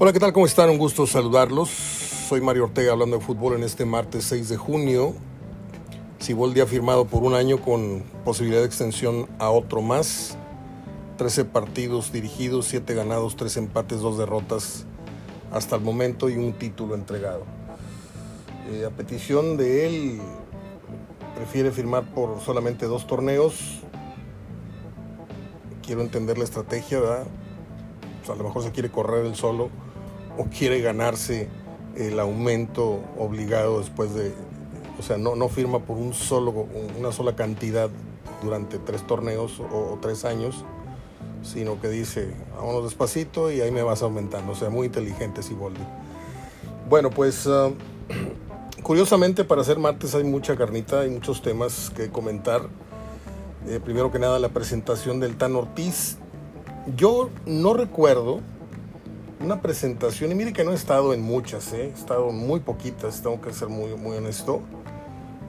Hola, ¿qué tal? ¿Cómo están? Un gusto saludarlos. Soy Mario Ortega hablando de fútbol en este martes 6 de junio. Siboldi ha firmado por un año con posibilidad de extensión a otro más. 13 partidos dirigidos, 7 ganados, 3 empates, 2 derrotas hasta el momento y un título entregado. Eh, a petición de él, prefiere firmar por solamente dos torneos. Quiero entender la estrategia, ¿verdad? Pues a lo mejor se quiere correr el solo o quiere ganarse el aumento obligado después de, o sea, no, no firma por un solo, una sola cantidad durante tres torneos o, o tres años, sino que dice, vámonos despacito y ahí me vas aumentando. O sea, muy inteligente Siboldi. Bueno, pues uh, curiosamente para hacer martes hay mucha carnita, hay muchos temas que comentar. Eh, primero que nada la presentación del Tan Ortiz. Yo no recuerdo una presentación, y mire que no he estado en muchas, ¿eh? he estado muy poquitas, tengo que ser muy, muy honesto.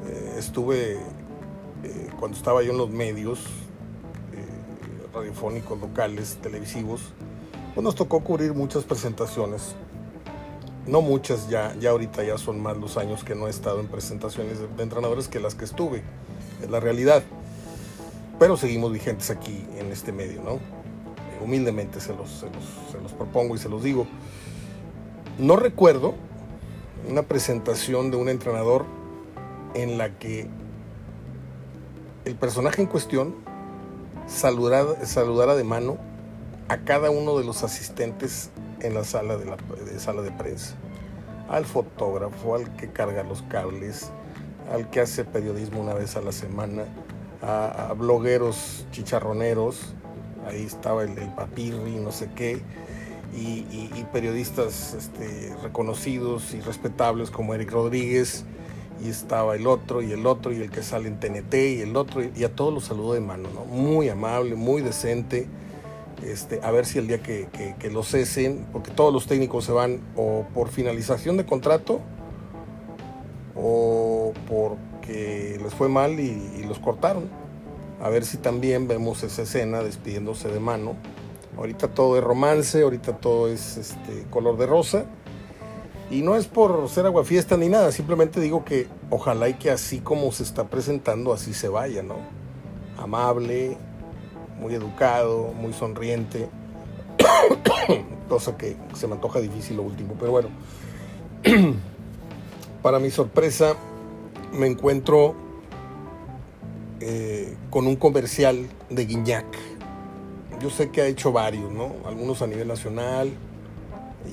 Eh, estuve eh, cuando estaba yo en los medios radiofónicos, locales, televisivos, pues nos tocó cubrir muchas presentaciones. No muchas, ya, ya ahorita ya son más los años que no he estado en presentaciones de entrenadores que las que estuve, es la realidad. Pero seguimos vigentes aquí en este medio, ¿no? Humildemente se los, se, los, propongo y se los digo. No recuerdo una presentación de un entrenador en la que el personaje en cuestión saludara, saludara de mano a cada uno de los asistentes en la sala de, la sala de prensa. Al fotógrafo, al que carga los cables, al que hace periodismo una vez a la semana, a blogueros chicharroneros, ahí estaba el, el papirri, no sé qué, y, periodistas este, reconocidos y respetables como Eric Rodríguez, y estaba el otro, y el otro, y el que sale en TNT, y el otro, y a todos los saludó de mano, ¿no? Muy amable, muy decente, este, a ver si el día que, que, que lo cesen, porque todos los técnicos se van o por finalización de contrato, o porque les fue mal y los cortaron a ver si también vemos esa escena despidiéndose de mano. Ahorita todo es romance, ahorita todo es este, color de rosa. Y no es por ser aguafiesta ni nada, simplemente digo que ojalá y que así como se está presentando, así se vaya, ¿no? Amable, muy educado, muy sonriente. Cosa que se me antoja difícil lo último, pero bueno. Para mi sorpresa, me encuentro eh, con un comercial de Guiñac. Yo sé que ha hecho varios, ¿no? Algunos a nivel nacional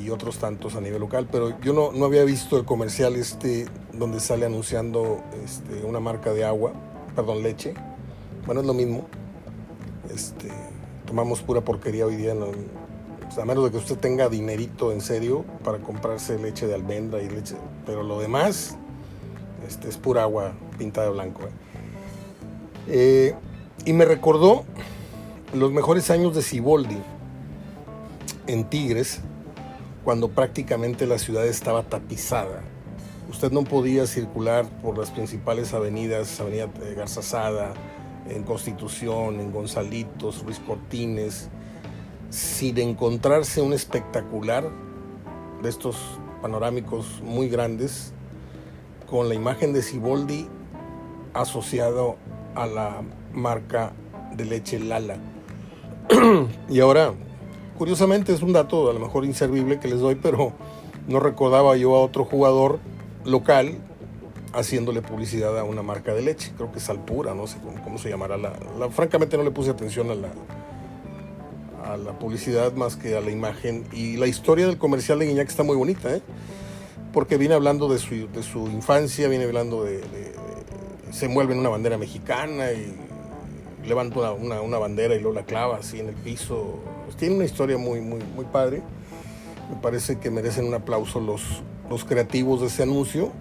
y otros tantos a nivel local, pero yo no, no había visto el comercial este donde sale anunciando este, una marca de agua, perdón, leche. Bueno, es lo mismo. Este, tomamos pura porquería hoy día, ¿no? a menos de que usted tenga dinerito en serio para comprarse leche de almendra y leche, pero lo demás este, es pura agua pintada de blanco. ¿eh? Eh, y me recordó los mejores años de Siboldi en Tigres, cuando prácticamente la ciudad estaba tapizada. Usted no podía circular por las principales avenidas, Avenida Garzazada, en Constitución, en Gonzalitos, Ruiz Cortines, sin encontrarse un espectacular de estos panorámicos muy grandes, con la imagen de Siboldi asociado a la marca de leche Lala. y ahora, curiosamente es un dato a lo mejor inservible que les doy, pero no recordaba yo a otro jugador local haciéndole publicidad a una marca de leche. Creo que es Alpura, no sé cómo, se llamará. La, francamente no le puse atención a la, a la publicidad más que a la imagen. Y la historia del comercial de Guiñac está muy bonita, ¿eh? porque viene hablando de su, de su infancia, viene hablando de, se envuelve en una bandera mexicana y levanta una, una, bandera y luego la clava así en el piso. Tiene una historia muy, muy, muy padre. Me parece que merecen un aplauso los, los creativos de ese anuncio,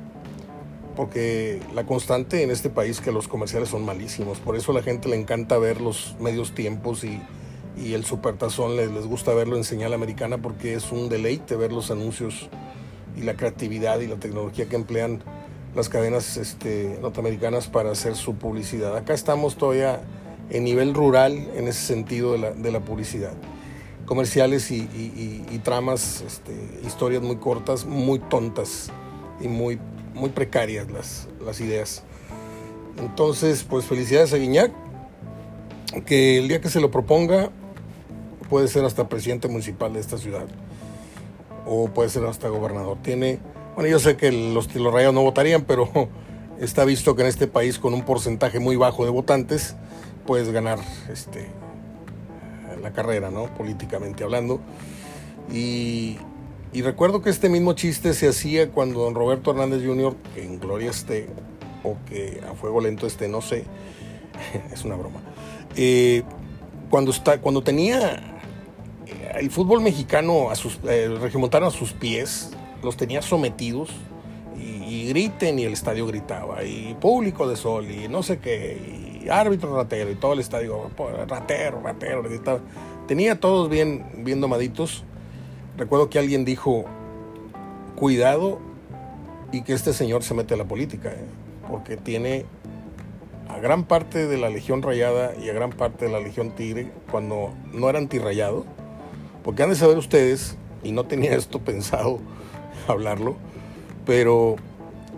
porque la constante en este país que los comerciales son malísimos. Por eso a la gente le encanta ver los medios tiempos y, y el supertazón les, les gusta verlo en señal americana porque es un deleite ver los anuncios y la creatividad y la tecnología que emplean las cadenas este, norteamericanas para hacer su publicidad. Acá estamos todavía en nivel rural en ese sentido de la, de la publicidad. comerciales y, tramas, este, historias muy cortas, muy tontas y muy, muy precarias las, ideas. Entonces, pues felicidades a Guiñac, que el día que se lo proponga puede ser hasta presidente municipal de esta ciudad o puede ser hasta gobernador. Tiene, bueno, yo sé que los, los no votarían, pero está visto que en este país con un porcentaje muy bajo de votantes puedes ganar este, la carrera, ¿no? Políticamente hablando. Y, recuerdo que este mismo chiste se hacía cuando don Roberto Hernández Jr., que en gloria esté, o que a fuego lento esté, no sé, es una broma. Eh, cuando, está, cuando tenía el fútbol mexicano a sus, eh, a sus pies, los tenía sometidos y, griten y el estadio gritaba y público de sol y no sé qué y árbitro ratero y todo el estadio ratero, ratero, gritaba. Tenía todos bien, bien domaditos. Recuerdo que alguien dijo, cuidado y que este señor se mete a la política, ¿eh? porque tiene a gran parte de la Legión Rayada y a gran parte de la Legión Tigre, cuando no era antirrayado, porque han de saber ustedes, y no tenía esto pensado hablarlo, pero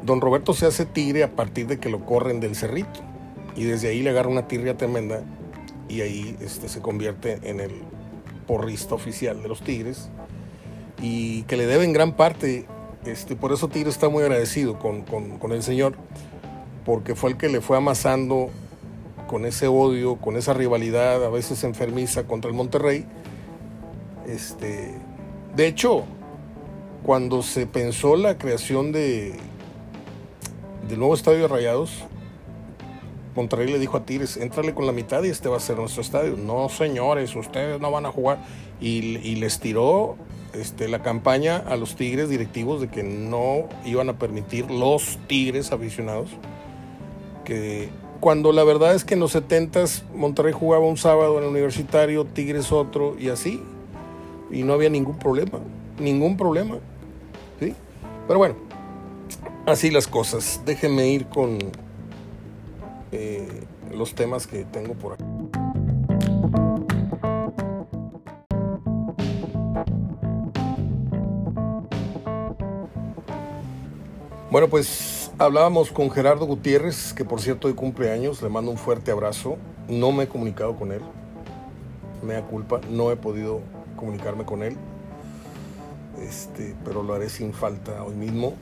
don Roberto se hace tigre a partir de que lo corren del cerrito. Y desde ahí le agarra una tirria tremenda y ahí este, se convierte en el porrista oficial de los Tigres y que le debe en gran parte, este, por eso Tigre está muy agradecido con, con el señor, porque fue el que le fue amasando con ese odio, con esa rivalidad a veces enfermiza contra el Monterrey este, de hecho, cuando se pensó la creación de del nuevo estadio de Rayados, Monterrey le dijo a Tigres, entrale con la mitad y este va a ser nuestro estadio. No, señores, ustedes no van a jugar. Y, les tiró este, la campaña a los Tigres directivos de que no iban a permitir los Tigres aficionados. Que cuando la verdad es que en los 70 Monterrey jugaba un sábado en el universitario, Tigres otro y así y no había ningún problema, ningún problema. ¿Sí? Pero bueno, así las cosas. Déjenme ir con eh, los temas que tengo por aquí. Bueno, pues hablábamos con Gerardo Gutiérrez, que por cierto hoy cumpleaños, le mando un fuerte abrazo. No me he comunicado con él, me da culpa, no he podido comunicarme con él, este, pero lo haré sin falta hoy mismo.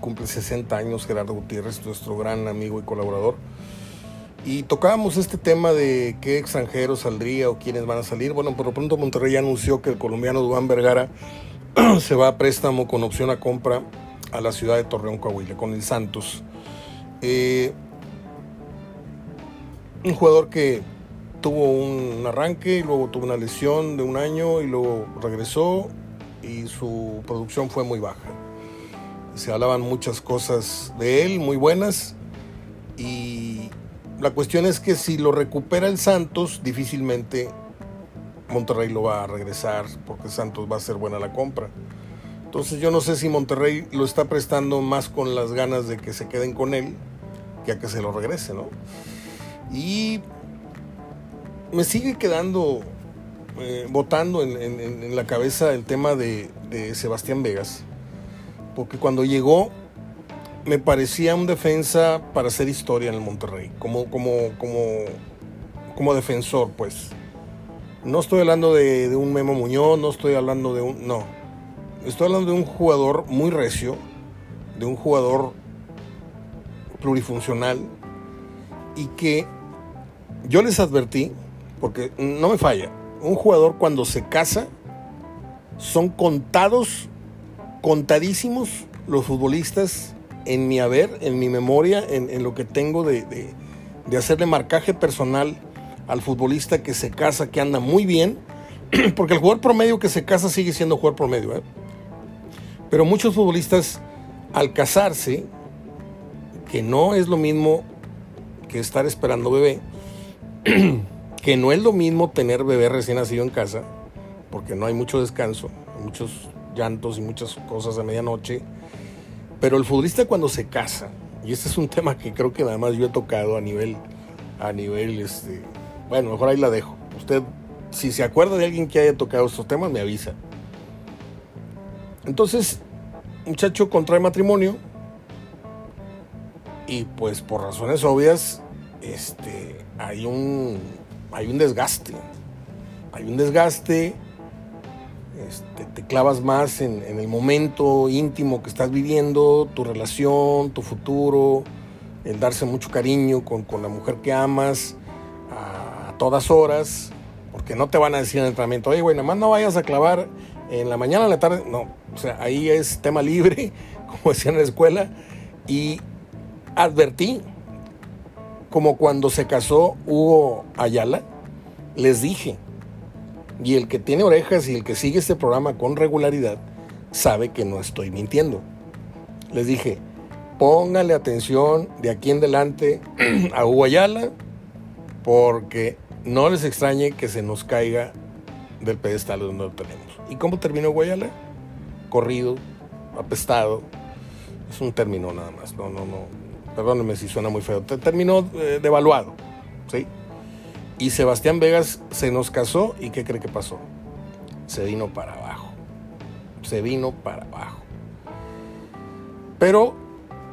Cumple 60 años Gerardo Gutiérrez, nuestro gran amigo y colaborador. Y tocábamos este tema de qué extranjeros saldría o quiénes van a salir. Bueno, por lo pronto Monterrey anunció que el colombiano Dubán Vergara se va a préstamo con opción a compra a la ciudad de Torreón, Coahuila, con el Santos. Eh, un jugador que tuvo un arranque y luego tuvo una lesión de un año y luego regresó y su producción fue muy baja. Se hablaban muchas cosas de él, muy buenas, y la cuestión es que si lo recupera el Santos, difícilmente Monterrey lo va a regresar porque Santos va a ser buena la compra. Entonces yo no sé si Monterrey lo está prestando más con las ganas de que se queden con él que a que se lo regrese, ¿no? Y me sigue quedando, eh, votando en, la cabeza el tema de, Sebastián Vegas, porque cuando llegó me parecía un defensa para hacer historia en el Monterrey, como, como, como, como defensor, pues. No estoy hablando de, un Memo Muñoz, no estoy hablando de un. No. Estoy hablando de un jugador muy recio, de un jugador plurifuncional y que yo les advertí porque no me falla, un jugador cuando se casa, son contados, contadísimos los futbolistas en mi haber, en mi memoria, en, lo que tengo de, de, hacerle marcaje personal al futbolista que se casa, que anda muy bien, porque el jugador promedio que se casa sigue siendo jugador promedio. ¿eh? Pero muchos futbolistas al casarse, que no es lo mismo que estar esperando bebé, que no es lo mismo tener bebé recién nacido en casa, porque no hay mucho descanso, muchos llantos y muchas cosas a medianoche, pero el futbolista cuando se casa, y este es un tema que creo que nada más yo he tocado a nivel, a nivel, este, bueno, mejor ahí la dejo, usted si se acuerda de alguien que haya tocado estos temas, me avisa. Entonces, muchacho contrae matrimonio y pues por razones obvias, este, hay un, hay un desgaste. Hay un desgaste, este, te clavas más en, el momento íntimo que estás viviendo, tu relación, tu futuro, el darse mucho cariño con, la mujer que amas a, todas horas, porque no te van a decir en el entrenamiento, oye, güey, nada más no vayas a clavar en la mañana, en la tarde, no, o sea, ahí es tema libre, como decían en la escuela, y advertí, como cuando se casó Hugo Ayala, les dije, y el que tiene orejas y el que sigue este programa con regularidad sabe que no estoy mintiendo. Les dije, póngale atención de aquí en adelante a Ayala porque no les extrañe que se nos caiga del pedestal donde lo tenemos. ¿Y cómo terminó Guayala? Corrido, apestado. Es un término nada más. No, no, no. Perdónenme si suena muy feo. Terminó eh, devaluado. ¿Sí? Y Sebastián Vegas se nos casó y ¿qué cree que pasó? Se vino para abajo. Se vino para abajo. Pero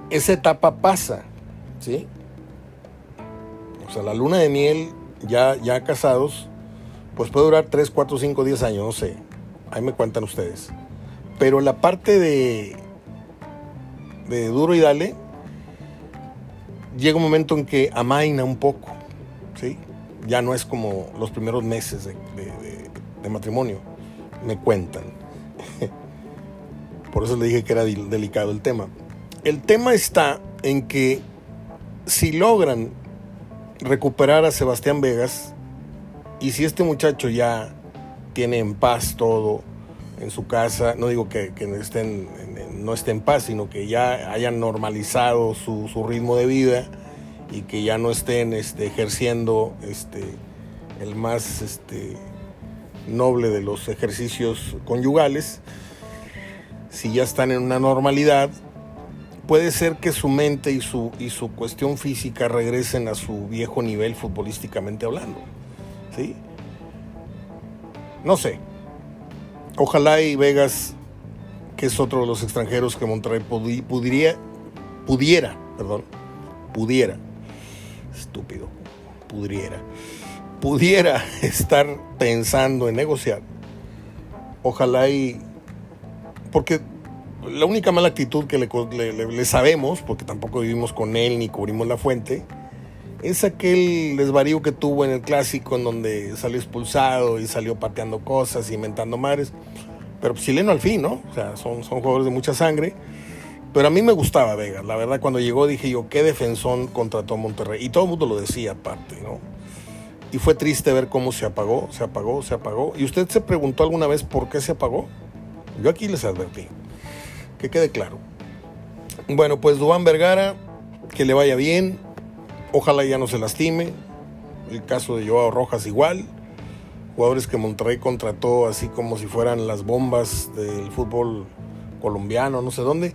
esa etapa pasa, ¿sí? O sea, la luna de miel, ya, ya casados, pues puede durar 3, 4, 5, 10 años, no sé. Ahí me cuentan ustedes. Pero la parte de, de duro y dale, llega un momento en que amaina un poco, ¿sí? ya no es como los primeros meses de, matrimonio, me cuentan. Por eso le dije que era delicado el tema. El tema está en que si logran recuperar a Sebastián Vegas y si este muchacho ya tiene en paz todo en su casa, no digo que, no, esté no esté en paz, sino que ya hayan normalizado su, su ritmo de vida, y que ya no estén este, ejerciendo este, el más este, noble de los ejercicios conyugales, si ya están en una normalidad, puede ser que su mente y su, y su cuestión física regresen a su viejo nivel futbolísticamente hablando. ¿sí? No sé. Ojalá y Vegas, que es otro de los extranjeros que Monterrey pudiera, pudiera, perdón, pudiera estúpido, pudiera, pudiera estar pensando en negociar, ojalá y... Porque la única mala actitud que le, sabemos, porque tampoco vivimos con él ni cubrimos la fuente, es aquel desvarío que tuvo en el clásico en donde salió expulsado y salió pateando cosas, inventando mares. Pero chileno al fin, ¿no? O sea, son, son jugadores de mucha sangre. Pero a mí me gustaba Vegas, la verdad cuando llegó dije yo, qué defensón contrató Monterrey. Y todo el mundo lo decía aparte, ¿no? Y fue triste ver cómo se apagó, se apagó, se apagó. ¿Y usted se preguntó alguna vez por qué se apagó? Yo aquí les advertí, que quede claro. Bueno, pues Dubán Vergara, que le vaya bien, ojalá ya no se lastime. El caso de Joao Rojas igual. Jugadores que Monterrey contrató así como si fueran las bombas del fútbol colombiano, no sé dónde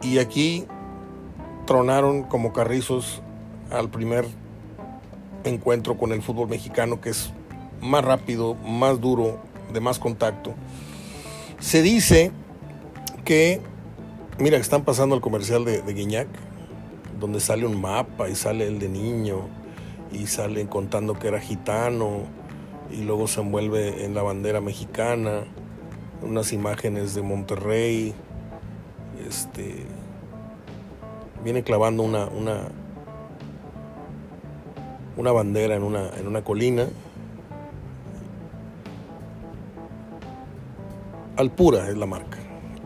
y aquí tronaron como carrizos al primer encuentro con el fútbol mexicano, que es más rápido, más duro, de más contacto. Se dice que, mira, están pasando el comercial de, de Guiñac, donde sale un mapa y sale el de niño y salen contando que era gitano y luego se envuelve en la bandera mexicana, unas imágenes de Monterrey, este, viene clavando una, una, una bandera en una, en una colina. Alpura es la marca,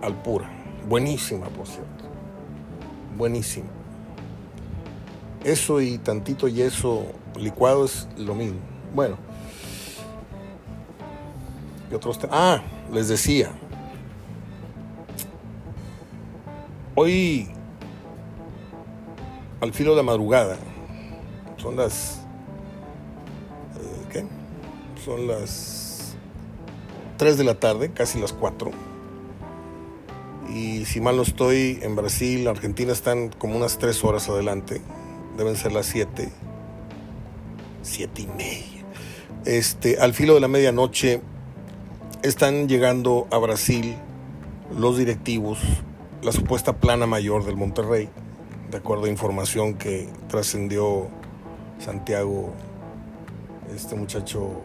Alpura. Buenísima, por cierto. Buenísima. Eso y tantito yeso licuado es lo mismo. Bueno. Y otros ah, les decía, Hoy, al filo de madrugada, son las... Eh, ¿Qué? Son las 3 de la tarde, casi las 4. Y si mal no estoy, en Brasil, Argentina están como unas 3 horas adelante. Deben ser las 7. 7 y media. Este, al filo de la medianoche están llegando a Brasil los directivos, la supuesta plana mayor del Monterrey, de acuerdo a información que trascendió Santiago, este muchacho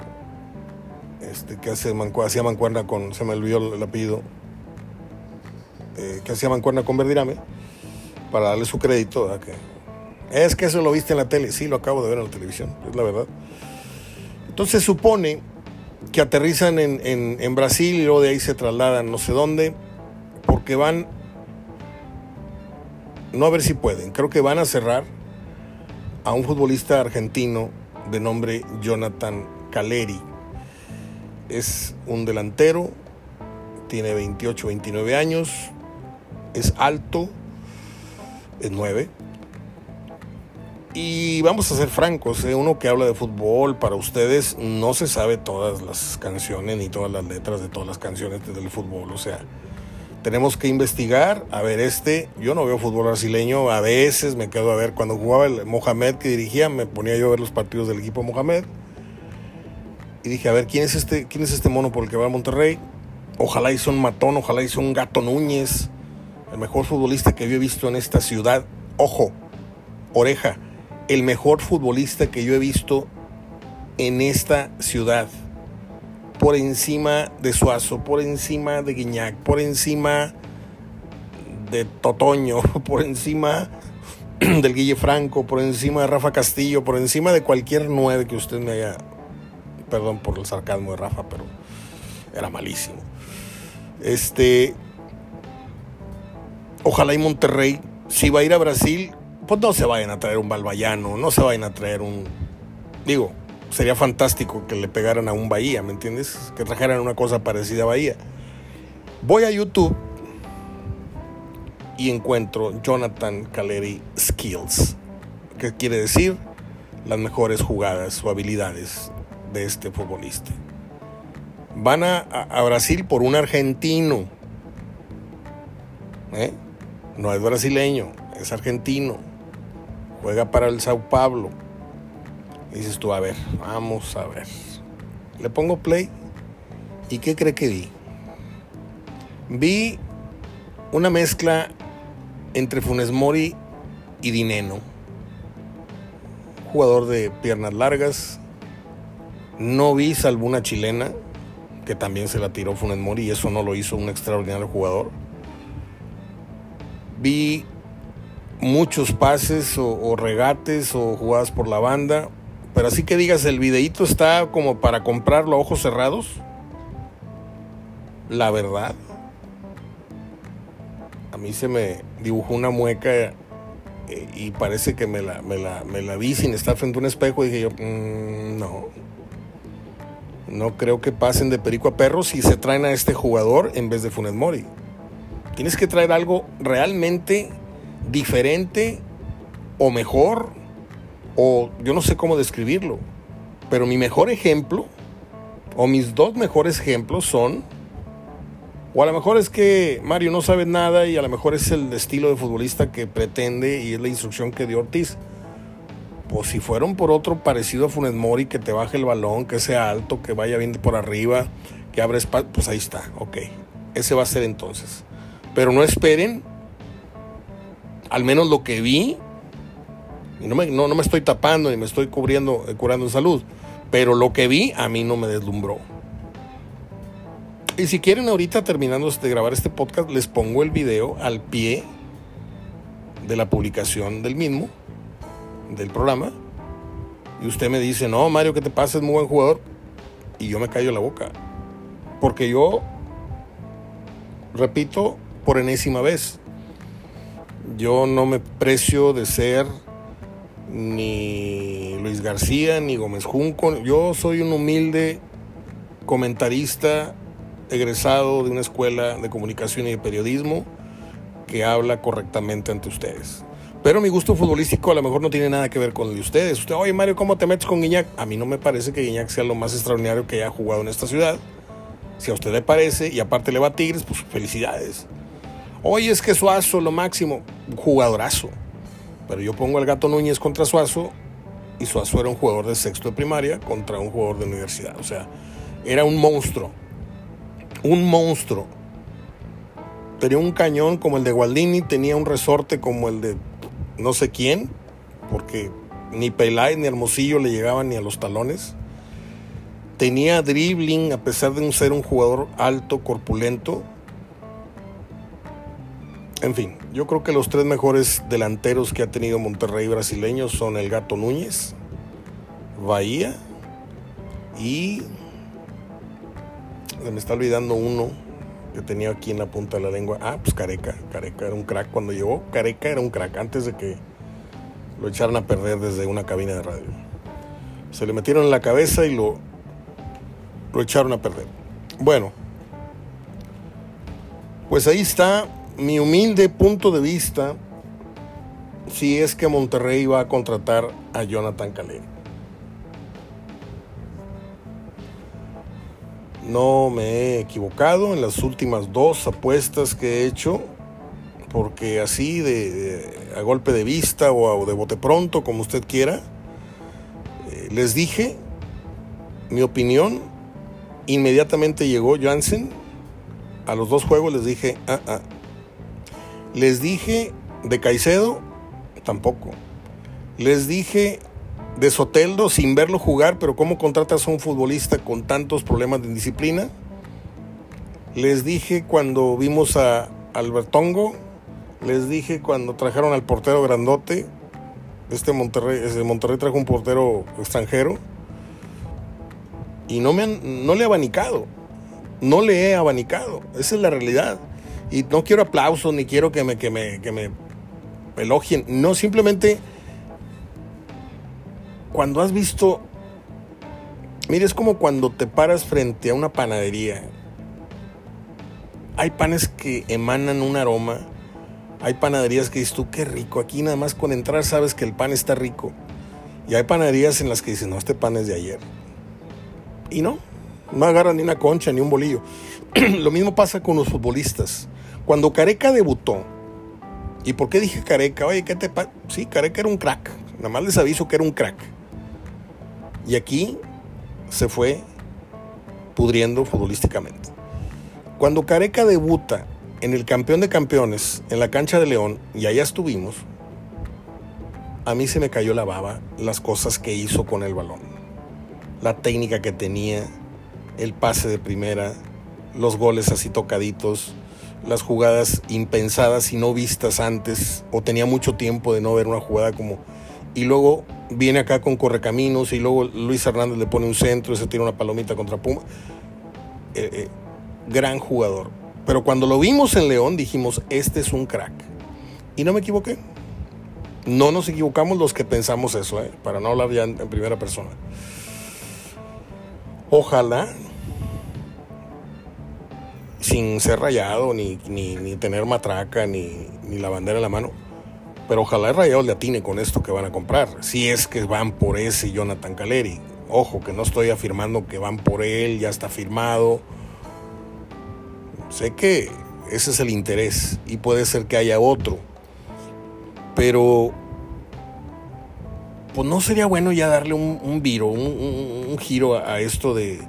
este, que hace hacía mancuerna con, se me olvidó el apellido, eh, que hacía mancuerna con Verdirame, para darle su crédito. Que, es que eso lo viste en la tele, sí, lo acabo de ver en la televisión, es la verdad. Entonces supone que aterrizan en, en, Brasil y luego de ahí se trasladan no sé dónde, porque van, no a ver si pueden, creo que van a cerrar a un futbolista argentino de nombre Jonathan Caleri. Es un delantero, tiene 28, 29 años, es alto, es 9 y vamos a ser francos, ¿eh? uno que habla de fútbol, para ustedes no se sabe todas las canciones ni todas las letras de todas las canciones del fútbol. O sea, tenemos que investigar. A ver, este, yo no veo fútbol brasileño, a veces me quedo a ver, cuando jugaba el Mohamed que dirigía, me ponía yo a ver los partidos del equipo Mohamed. Y dije, a ver, ¿quién es este, quién es este mono por el que va a Monterrey? Ojalá hizo un matón, ojalá hizo un gato Núñez, el mejor futbolista que he visto en esta ciudad. Ojo, oreja el mejor futbolista que yo he visto en esta ciudad. Por encima de Suazo, por encima de Guiñac, por encima de Totoño, por encima del Guille Franco, por encima de Rafa Castillo, por encima de cualquier nueve que usted me haya. Perdón por el sarcasmo de Rafa, pero era malísimo. Este. Ojalá y Monterrey, si va a ir a Brasil, pues no se vayan a traer un balbayano, no se vayan a traer un... Digo, sería fantástico que le pegaran a un Bahía, ¿me entiendes? Que trajeran una cosa parecida a Bahía. Voy a YouTube y encuentro Jonathan Caleri Skills, que quiere decir las mejores jugadas o habilidades de este futbolista. Van a, a Brasil por un argentino. ¿eh? No es brasileño, es argentino juega para el Sao Paulo. dices tú, a ver, vamos a ver. Le pongo play. ¿Y qué cree que vi? Vi una mezcla entre Funes Mori y Dineno. Jugador de piernas largas. No vi salvo una chilena, que también se la tiró Funes Mori y eso no lo hizo un extraordinario jugador. Vi muchos pases o, regates o jugadas por la banda. Pero así que digas, el videíto está como para comprarlo a ojos cerrados. La verdad. A mí se me dibujó una mueca eh, y parece que me la, me, la, vi sin estar frente a un espejo y dije yo, mm, no. No creo que pasen de perico a perro si se traen a este jugador en vez de Funes Mori. Tienes que traer algo realmente diferente o mejor, o yo no sé cómo describirlo, pero mi mejor ejemplo, o mis dos mejores ejemplos son, o a lo mejor es que Mario no sabe nada y a lo mejor es el estilo de futbolista que pretende y es la instrucción que dio Ortiz. Pues si fueron por otro parecido a Funes Mori, que te baje el balón, que sea alto, que vaya bien por arriba, que abra espacio, pues ahí está, ok. Ese va a ser entonces. Pero no esperen al menos lo que vi, no me, no, me estoy tapando ni me estoy cubriendo, eh, curando en salud, pero lo que vi a mí no me deslumbró. Y si quieren ahorita terminando de grabar este podcast, les pongo el video al pie de la publicación del mismo, del programa. Y usted me dice, no, Mario, ¿qué te pasa? Es muy buen jugador. Y yo me callo la boca. Porque yo, repito, por enésima vez, yo no me precio de ser ni Luis García ni Gómez Junco. Yo soy un humilde comentarista egresado de una escuela de comunicación y de periodismo que habla correctamente ante ustedes. Pero mi gusto futbolístico a lo mejor no tiene nada que ver con el de ustedes. Usted, oye Mario, ¿cómo te metes con Guiñac? A mí no me parece que Guiñac sea lo más extraordinario que haya jugado en esta ciudad. Si a usted le parece y aparte le va a Tigres, pues felicidades. Oye, es que Suazo, lo máximo, jugadorazo. Pero yo pongo al gato Núñez contra Suazo y Suazo era un jugador de sexto de primaria contra un jugador de universidad. O sea, era un monstruo. Un monstruo. Tenía un cañón como el de Gualdini, tenía un resorte como el de no sé quién, porque ni Peláez ni Hermosillo le llegaban ni a los talones. Tenía dribbling, a pesar de ser un jugador alto, corpulento. En fin, yo creo que los tres mejores delanteros que ha tenido Monterrey brasileños son el Gato Núñez, Bahía y... Me está olvidando uno que tenía aquí en la punta de la lengua. Ah, pues Careca. Careca era un crack cuando llegó. Careca era un crack antes de que lo echaran a perder desde una cabina de radio. Se le metieron en la cabeza y lo, lo echaron a perder. Bueno, pues ahí está mi humilde punto de vista si es que Monterrey va a contratar a Jonathan Calero. No me he equivocado en las últimas dos apuestas que he hecho, porque así de, a golpe de vista o, de bote pronto, como usted quiera, eh, les dije mi opinión. Inmediatamente llegó Jansen. A los dos juegos les dije, ah, ah. Les dije de Caicedo, tampoco. Les dije de Soteldo sin verlo jugar, pero ¿cómo contratas a un futbolista con tantos problemas de indisciplina? Les dije cuando vimos a Albertongo, les dije cuando trajeron al portero grandote, este Monterrey, ese Monterrey trajo un portero extranjero y no me han, no le he abanicado, no le he abanicado, esa es la realidad. Y no quiero aplausos ni quiero que me, que me, que me elogien, no, simplemente cuando has visto, mire, es como cuando te paras frente a una panadería. Hay panes que emanan un aroma. Hay panaderías que dices tú, qué rico. Aquí nada más con entrar sabes que el pan está rico. Y hay panaderías en las que dices, no, este pan es de ayer. Y no, no agarran ni una concha ni un bolillo. Lo mismo pasa con los futbolistas. Cuando Careca debutó, ¿y por qué dije Careca? Oye, ¿qué te pasa? Sí, Careca era un crack. Nada más les aviso que era un crack. Y aquí se fue pudriendo futbolísticamente. Cuando Careca debuta en el campeón de campeones, en la cancha de León, y allá estuvimos, a mí se me cayó la baba las cosas que hizo con el balón. La técnica que tenía, el pase de primera, los goles así tocaditos, las jugadas impensadas y no vistas antes, o tenía mucho tiempo de no ver una jugada como y luego viene acá con Correcaminos y luego Luis Hernández le pone un centro y se tira una palomita contra Puma. Eh, eh, gran jugador. Pero cuando lo vimos en León dijimos, este es un crack. Y no me equivoqué. No nos equivocamos los que pensamos eso, ¿eh? para no hablar ya en, primera persona. Ojalá, sin ser rayado, ni, ni, tener matraca, ni, ni la bandera en la mano, pero ojalá el Rayados le atine con esto que van a comprar. Si es que van por ese Jonathan Caleri. Ojo, que no estoy afirmando que van por él, ya está firmado. Sé que ese es el interés y puede ser que haya otro. Pero, pues no sería bueno ya darle un, viro, un, giro a, esto de,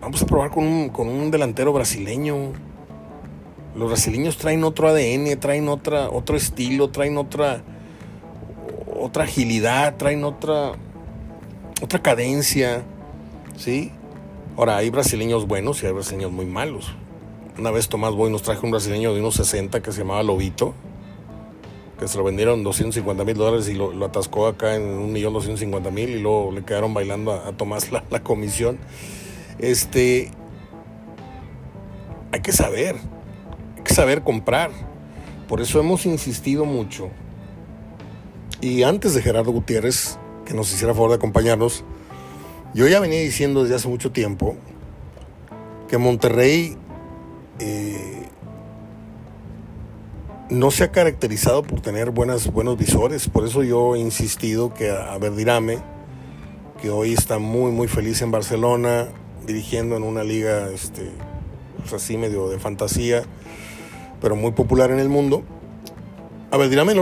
Vamos a probar con un, con un delantero brasileño los brasileños traen otro ADN, traen otra, otro estilo, traen otra, otra agilidad, traen otra, otra cadencia, ¿sí? Ahora, hay brasileños buenos y hay brasileños muy malos. Una vez Tomás Boy nos trajo un brasileño de unos 60 que se llamaba Lobito, que se lo vendieron 250 mil dólares y lo, atascó acá en 1.250.000 y luego le quedaron bailando a, Tomás la, la comisión. Este, hay que saber, que saber comprar. Por eso hemos insistido mucho. Y antes de Gerardo Gutiérrez, que nos hiciera favor de acompañarnos, yo ya venía diciendo desde hace mucho tiempo que Monterrey eh, no se ha caracterizado por tener buenos visores. Por eso yo he insistido que a Verdirame, que hoy está muy, muy feliz en Barcelona, dirigiendo en una liga este, pues así medio de fantasía, pero muy popular en el mundo. A ver, dígame,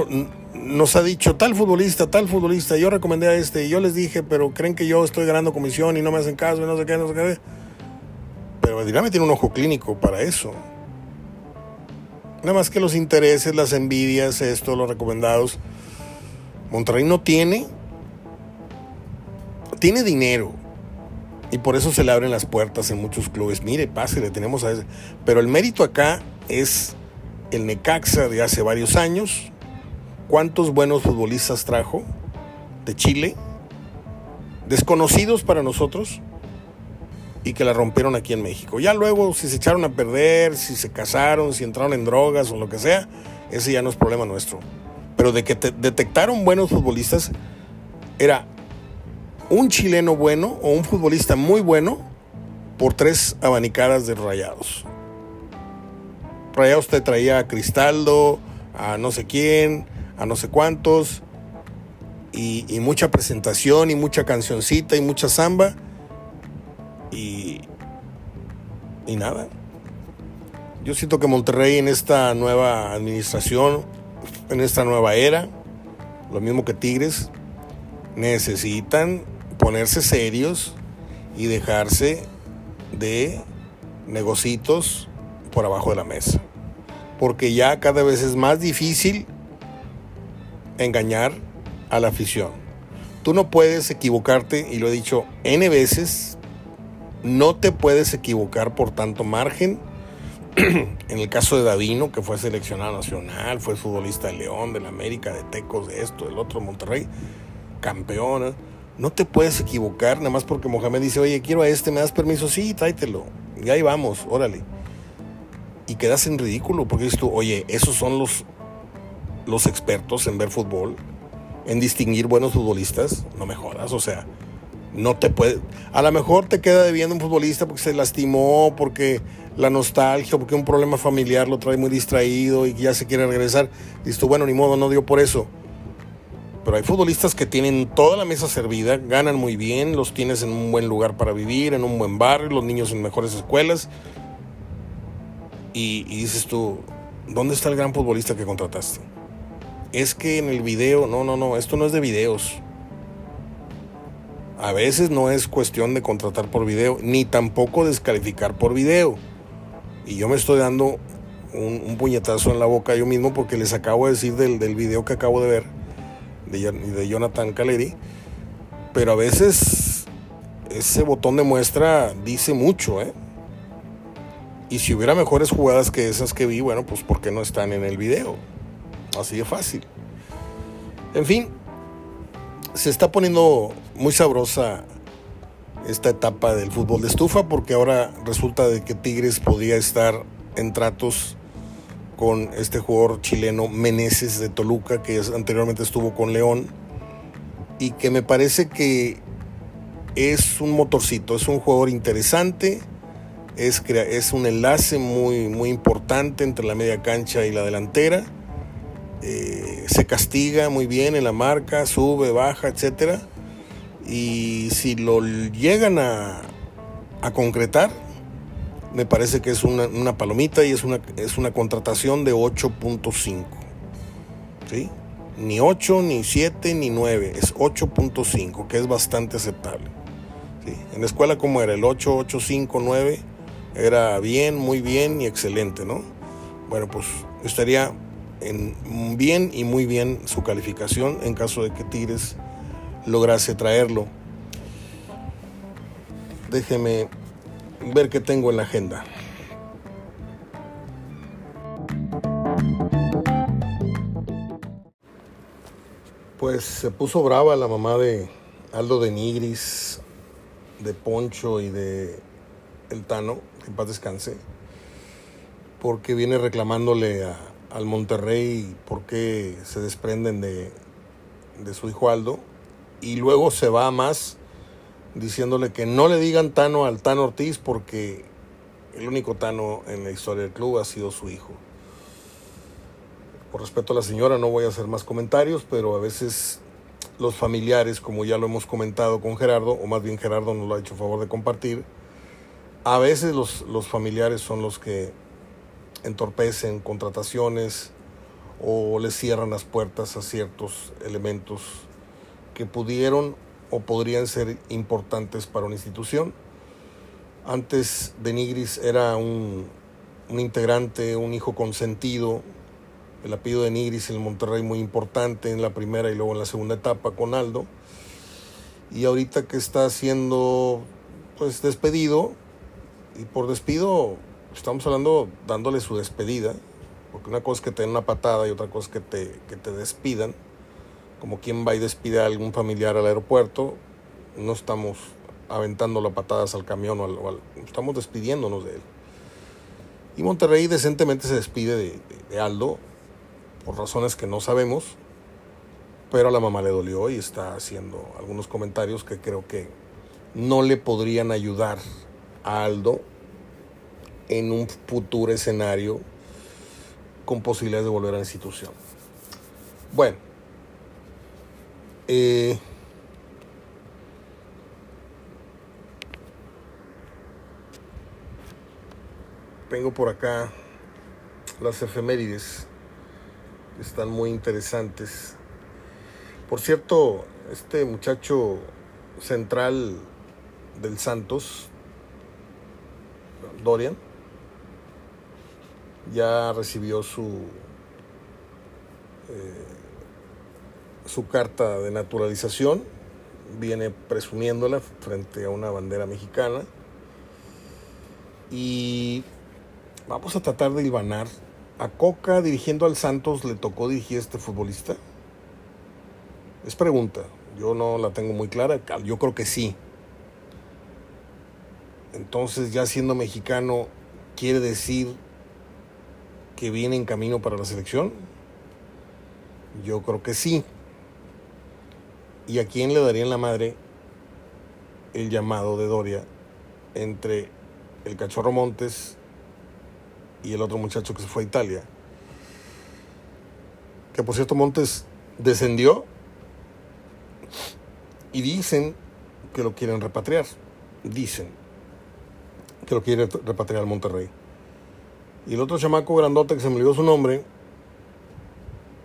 nos ha dicho tal futbolista, tal futbolista, yo recomendé a este, y yo les dije, pero creen que yo estoy ganando comisión y no me hacen caso y no sé qué, no sé qué. Pero el Dinamo tiene un ojo clínico para eso. Nada más que los intereses, las envidias, esto, los recomendados. Monterrey no tiene. Tiene dinero. Y por eso se le abren las puertas en muchos clubes. Mire, le tenemos a ese. Pero el mérito acá es el Necaxa de hace varios años. ¿Cuántos buenos futbolistas trajo de Chile? Desconocidos para nosotros y que la rompieron aquí en México. Ya luego, si se echaron a perder, si se casaron, si entraron en drogas o lo que sea, ese ya no es problema nuestro. Pero de que detectaron buenos futbolistas, era un chileno bueno o un futbolista muy bueno por tres abanicadas de rayados. Rayados te traía a Cristaldo, a no sé quién, a no sé cuántos, y, y mucha presentación y mucha cancioncita y mucha samba y, y nada. Yo siento que Monterrey en esta nueva administración, en esta nueva era, lo mismo que Tigres, necesitan ponerse serios y dejarse de negocitos por abajo de la mesa. Porque ya cada vez es más difícil engañar a la afición. Tú no puedes equivocarte, y lo he dicho N veces, no te puedes equivocar por tanto margen. en el caso de Davino, que fue seleccionado nacional, fue futbolista de León, de la América, de Tecos, de esto, del otro, Monterrey, campeón. No te puedes equivocar nada más porque Mohamed dice, oye, quiero a este, ¿me das permiso? Sí, tráetelo. Y ahí vamos, órale. Y quedas en ridículo porque dices tú, oye, esos son los, los expertos en ver fútbol, en distinguir buenos futbolistas. No me jodas, o sea, no te puede. A lo mejor te queda debiendo un futbolista porque se lastimó, porque la nostalgia, porque un problema familiar lo trae muy distraído y ya se quiere regresar. Dices tú, bueno, ni modo, no dio por eso. Pero hay futbolistas que tienen toda la mesa servida, ganan muy bien, los tienes en un buen lugar para vivir, en un buen barrio, los niños en mejores escuelas. Y, dices tú, ¿dónde está el gran futbolista que contrataste? Es que en el video, no, no, no, esto no es de videos. A veces no es cuestión de contratar por video, ni tampoco descalificar por video. Y yo me estoy dando un, puñetazo en la boca yo mismo porque les acabo de decir del, del video que acabo de ver de, de Jonathan Caleri. Pero a veces ese botón de muestra dice mucho, ¿eh? Y si hubiera mejores jugadas que esas que vi, bueno, pues ¿por qué no están en el video? Así de fácil. En fin, se está poniendo muy sabrosa esta etapa del fútbol de estufa porque ahora resulta de que Tigres podría estar en tratos con este jugador chileno Meneses de Toluca que anteriormente estuvo con León y que me parece que es un motorcito, es un jugador interesante, es, es un enlace muy, muy importante entre la media cancha y la delantera eh, se castiga muy bien en la marca, sube, baja, etcétera. Y si lo llegan a, concretar, me parece que es una, palomita y es una, es una contratación de 8.5. ¿Sí? Ni 8, ni 7, ni 9, es 8.5, que es bastante aceptable. En la escuela, como era? El 8, 8, 5, 9 era bien, muy bien y excelente, ¿no? Bueno, pues estaría en bien y muy bien su calificación en caso de que Tigres lograse traerlo. Déjeme ver qué tengo en la agenda. Pues se puso brava la mamá de Aldo de Nigris, de Poncho y de El Tano, que en paz descanse, porque viene reclamándole a, al Monterrey por qué se desprenden de, su hijo Aldo y luego se va más diciéndole que no le digan Tano al Tano Ortiz porque el único Tano en la historia del club ha sido su hijo. Por respeto a la señora no voy a hacer más comentarios, pero a veces los familiares, como ya lo hemos comentado con Gerardo, o más bien Gerardo nos lo ha hecho favor de compartir, a veces los, los familiares son los que entorpecen contrataciones o le cierran las puertas a ciertos elementos que pudieron o podrían ser importantes para una institución. Antes de Nigris era un, un integrante, un hijo consentido, el apellido de Nigris en Monterrey muy importante en la primera y luego en la segunda etapa con Aldo. Y ahorita que está siendo pues despedido, y por despido estamos hablando dándole su despedida, porque una cosa es que te den una patada y otra cosa es que te, que te despidan, como quien va y despide a algún familiar al aeropuerto, no estamos aventando las patadas al camión o al, estamos despidiéndonos de él. Y Monterrey decentemente se despide de, de, Aldo por razones que no sabemos, pero a la mamá le dolió y está haciendo algunos comentarios que creo que no le podrían ayudar a Aldo en un futuro escenario con posibilidades de volver a la institución. Bueno, eh, tengo por acá las efemérides que están muy interesantes. Por cierto, este muchacho central del Santos, Dorian, ya recibió su, eh, su carta de naturalización, viene presumiéndola frente a una bandera mexicana y vamos a tratar de hilvanar. ¿A Coca dirigiendo al Santos le tocó dirigir a este futbolista? Es pregunta, yo no la tengo muy clara, yo creo que sí. Entonces ya siendo mexicano, ¿quiere decir que viene en camino para la selección? Yo creo que sí. ¿Y a quién le darían la madre el llamado de Doria entre el cachorro Montes y el otro muchacho que se fue a Italia? Que por cierto Montes descendió y dicen que lo quieren repatriar. Dicen que lo quieren repatriar al Monterrey. Y el otro chamaco grandote que se me olvidó su nombre,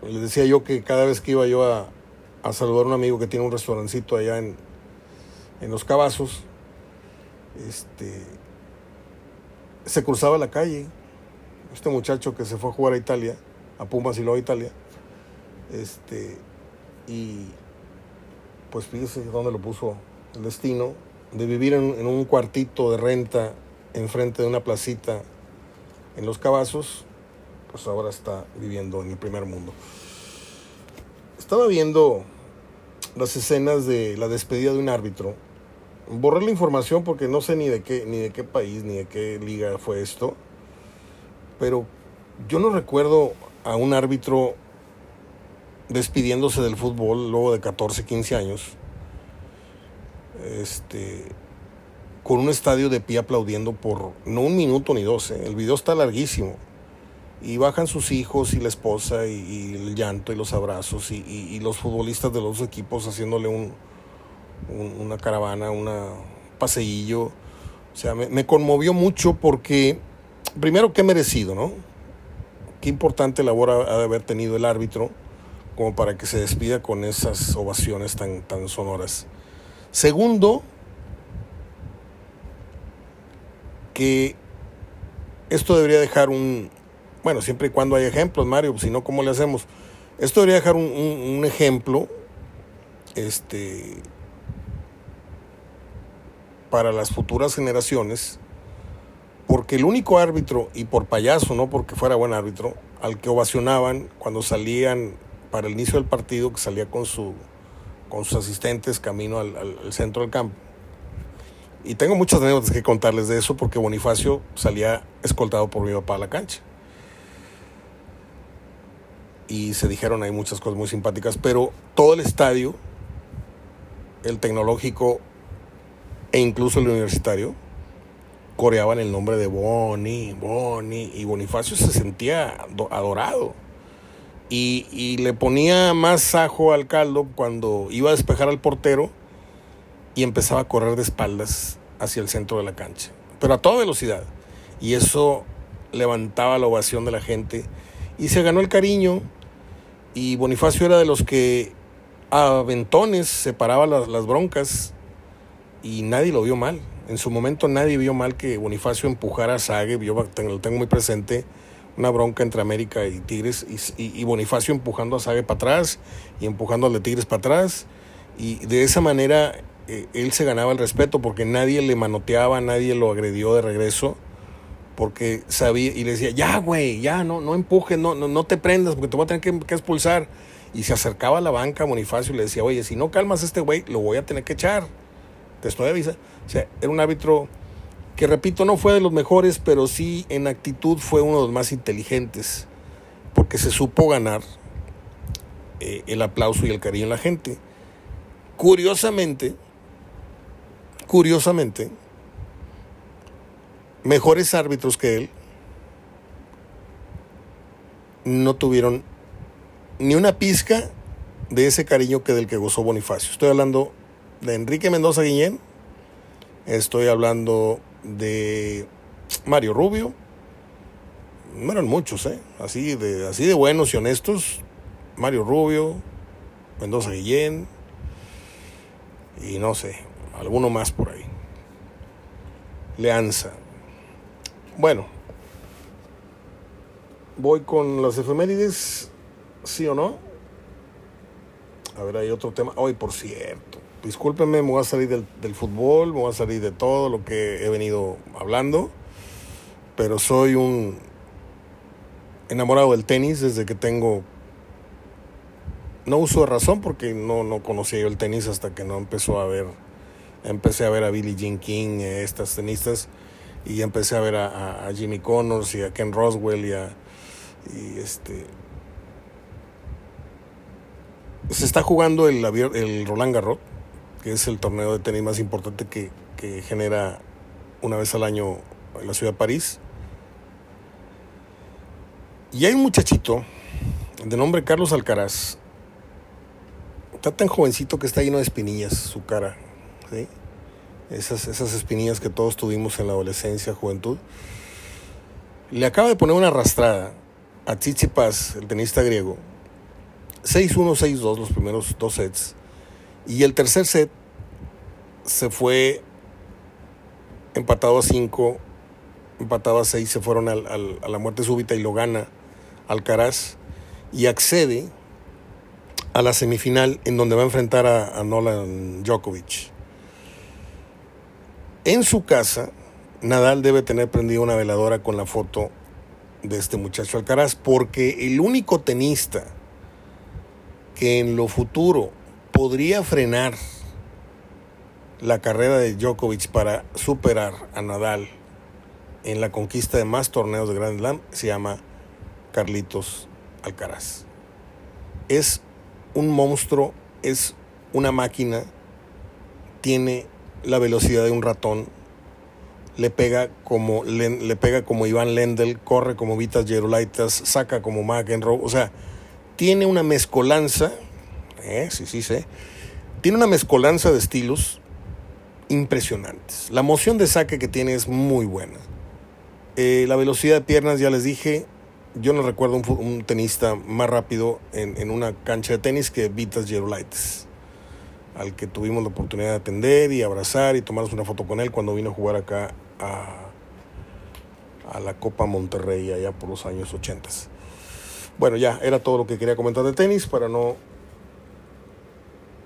le decía yo que cada vez que iba yo a, a saludar a un amigo que tiene un restaurancito allá en, en Los Cabazos, este, se cruzaba la calle. Este muchacho que se fue a jugar a Italia, a Pumas y luego a Italia, este, y pues fíjese dónde lo puso el destino, de vivir en, en un cuartito de renta enfrente de una placita en Los Cabazos, pues ahora está viviendo en el primer mundo. Estaba viendo las escenas de la despedida de un árbitro. Borré la información porque no sé ni de qué, ni de qué país, ni de qué liga fue esto. Pero yo no recuerdo a un árbitro despidiéndose del fútbol luego de 14, 15 años. Este, con un estadio de pie aplaudiendo por no un minuto ni dos. El video está larguísimo y bajan sus hijos y la esposa y, el llanto y los abrazos y, los futbolistas de los equipos haciéndole un, una caravana, un paseillo. O sea, me, conmovió mucho porque, primero, qué merecido, ¿no? Qué importante labor ha, de haber tenido el árbitro como para que se despida con esas ovaciones tan, tan sonoras. Segundo, que esto debería dejar un, bueno, siempre y cuando hay ejemplos, Mario, si no, ¿cómo le hacemos? Esto debería dejar un, ejemplo este, para las futuras generaciones, porque el único árbitro, y por payaso, no porque fuera buen árbitro, al que ovacionaban cuando salían para el inicio del partido, que salía con, su, con sus asistentes camino al, al centro del campo. Y tengo muchas anécdotas que contarles de eso, porque Bonifacio salía escoltado por mi papá a la cancha y se dijeron ahí muchas cosas muy simpáticas, pero todo el estadio, el tecnológico e incluso el universitario, coreaban el nombre de Boni, Boni, y Bonifacio se sentía adorado. Y, y, le ponía más ajo al caldo cuando iba a despejar al portero y empezaba a correr de espaldas hacia el centro de la cancha, pero a toda velocidad. Y eso levantaba la ovación de la gente y se ganó el cariño Y Bonifacio era de los que a ventones separaba las, broncas y nadie lo vio mal. En su momento nadie vio mal que Bonifacio empujara a Sague, yo lo tengo muy presente, una bronca entre América y Tigres, y, Bonifacio empujando a Sague para atrás y empujando al de Tigres para atrás, y de esa manera eh, él se ganaba el respeto porque nadie le manoteaba, nadie lo agredió de regreso, porque sabía, y le decía, ya güey, ya, no, no empujes, no, no, no te prendas, porque te voy a tener que, expulsar. Y se acercaba a la banca Bonifacio y le decía, oye, si no calmas a este güey, lo voy a tener que echar te estoy avisando. O sea, era un árbitro que, repito, no fue de los mejores, pero sí en actitud fue uno de los más inteligentes, porque se supo ganar eh, el aplauso y el cariño de la gente. Curiosamente, curiosamente, mejores árbitros que él no tuvieron ni una pizca de ese cariño que del que gozó Bonifacio. Estoy hablando de Enrique Mendoza Guillén, estoy hablando de Mario Rubio, no eran muchos, ¿eh? así, de, así de buenos y honestos, Mario Rubio, Mendoza Guillén, y no sé, alguno más por ahí. Leanza. Bueno, voy con las efemérides, sí o no. A ver, hay otro tema. Hoy, por cierto, discúlpenme, me voy a salir del, fútbol, me voy a salir de todo lo que he venido hablando, pero soy un enamorado del tenis desde que tengo... No uso de razón porque no, no conocía yo el tenis hasta que no empezó a ver, empecé a ver a Billie Jean King, eh, estas tenistas, y empecé a ver a, Jimmy Connors y a Ken Roswell y a... Y este, se está jugando el, el Roland Garros que es el torneo de tenis más importante que, genera una vez al año en la ciudad de París. Y hay un muchachito de nombre Carlos Alcaraz. Está tan jovencito que está lleno de espinillas su cara. Esas, esas espinillas que todos tuvimos en la adolescencia, juventud. Le acaba de poner una arrastrada a Tsitsipas, el tenista griego. 6-1, 6-2 los primeros dos sets. Y el tercer set se fue empatado a 5, empatado a 6, se fueron al, a la muerte súbita y lo gana Alcaraz y accede a la semifinal en donde va a enfrentar a, a Nolan Djokovic. En su casa, Nadal debe tener prendida una veladora con la foto de este muchacho Alcaraz, porque el único tenista que en lo futuro podría frenar la carrera de Djokovic para superar a Nadal en la conquista de más torneos de Grand Slam se llama Carlitos Alcaraz. Es un monstruo, es una máquina, tiene la velocidad de un ratón, le pega como, le, pega como Iván Lendl, corre como Vitas Gerolaitas, saca como McEnroe, o sea, tiene una mezcolanza ¿eh? sí, sí, sí. Tiene una mezcolanza de estilos impresionantes. La moción de saque que tiene es muy buena. Eh, la velocidad de piernas, ya les dije, yo no recuerdo un, tenista más rápido en, una cancha de tenis que Vitas Gerolaitis, al que tuvimos la oportunidad de atender y abrazar y tomarnos una foto con él cuando vino a jugar acá a, a la Copa Monterrey allá por los años 80. Bueno, ya era todo lo que quería comentar de tenis para no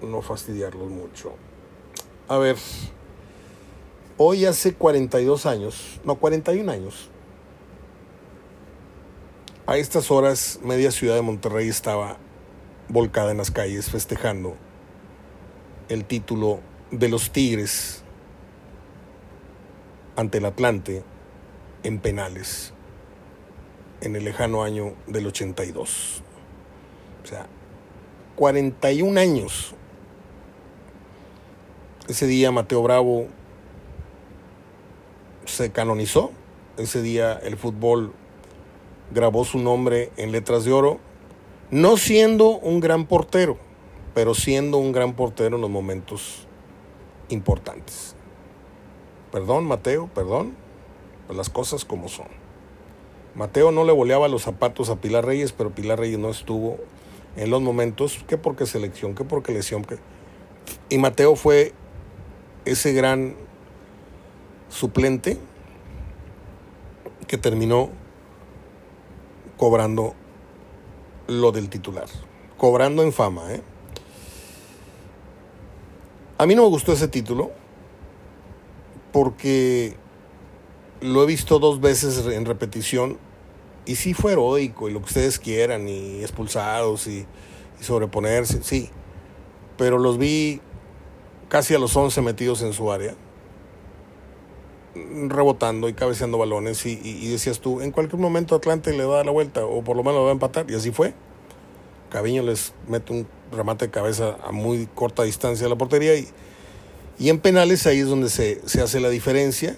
no fastidiarlos mucho. A ver, hoy hace 42 años, no, 41 años, a estas horas media ciudad de Monterrey estaba volcada en las calles festejando el título de los Tigres ante el Atlante en penales en el lejano año del 82. O sea, 41 años ese día Mateo Bravo se canonizó. Ese día el fútbol grabó su nombre en letras de oro, no siendo un gran portero, pero siendo un gran portero en los momentos importantes. Perdón, Mateo, perdón, las cosas como son. Mateo no le boleaba los zapatos a Pilar Reyes, pero Pilar Reyes no estuvo en los momentos, que porque selección, que porque lesión. Que... Y Mateo fue ese gran suplente que terminó cobrando lo del titular, cobrando en fama. ¿eh? A mí no me gustó ese título porque lo he visto dos veces en repetición y sí fue heroico y lo que ustedes quieran y expulsados y, sobreponerse, sí, pero los vi casi a los 11 metidos en su área rebotando y cabeceando balones y, decías tú, en cualquier momento Atlante le da la vuelta o por lo menos lo va a empatar y así fue. Caviño les mete un remate de cabeza a muy corta distancia de la portería y, y en penales ahí es donde se, se hace la diferencia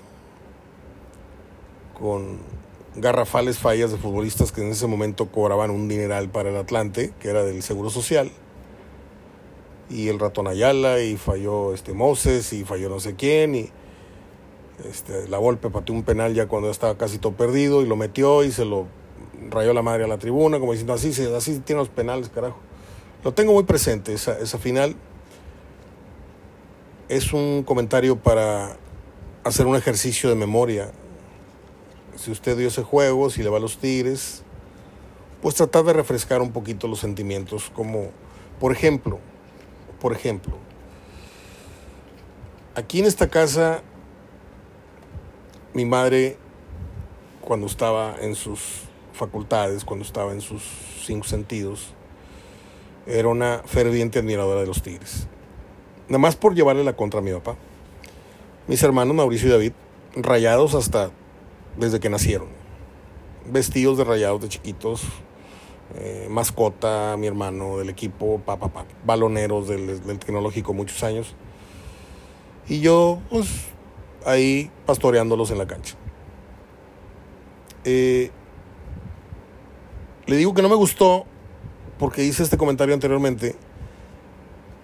con garrafales fallas de futbolistas que en ese momento cobraban un dineral para el Atlante, que era del Seguro Social. Y el ratón Ayala, y falló este Moses, y falló no sé quién, y este, la Volpe pateó un penal ya cuando estaba casi todo perdido y lo metió y se lo rayó la madre a la tribuna, como diciendo así, así tiene los penales, carajo. Lo tengo muy presente, esa, final. Es un comentario para hacer un ejercicio de memoria. Si usted dio ese juego, si le va a los Tigres, pues tratar de refrescar un poquito los sentimientos, como, por ejemplo, por ejemplo, aquí en esta casa mi madre, cuando estaba en sus facultades, cuando estaba en sus cinco sentidos, era una ferviente admiradora de los Tigres. Nada más por llevarle la contra a mi papá. Mis hermanos Mauricio y David, rayados hasta desde que nacieron. Vestidos de rayados de chiquitos, eh, mascota, mi hermano del equipo, papá, pa, baloneros del, del tecnológico muchos años. Y yo, pues, ahí pastoreándolos en la cancha. Eh, le digo que no me gustó porque hice este comentario anteriormente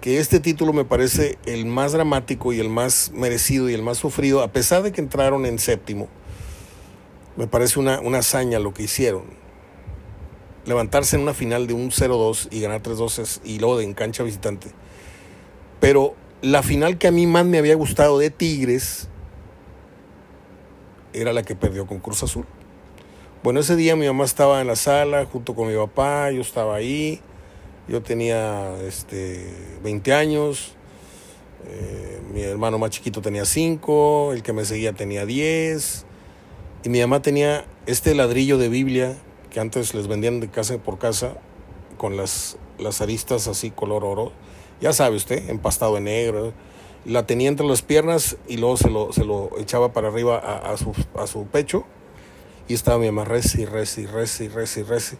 que este título me parece el más dramático y el más merecido y el más sufrido, a pesar de que entraron en séptimo. Me parece una, una hazaña lo que hicieron. Levantarse en una final de un 0-2 y ganar 3-2 y luego de en cancha visitante. Pero la final que a mí más me había gustado de Tigres era la que perdió con Cruz Azul. Bueno, ese día mi mamá estaba en la sala junto con mi papá, yo estaba ahí, yo tenía este, 20 años, eh, mi hermano más chiquito tenía 5, el que me seguía tenía 10, y mi mamá tenía este ladrillo de Biblia que antes les vendían de casa por casa, con las, las aristas así color oro, ya sabe usted, empastado en negro, la tenía entre las piernas y luego se lo, se lo echaba para arriba a, su, a su pecho y estaba mi mamá reci, reci, reci, reci, reci.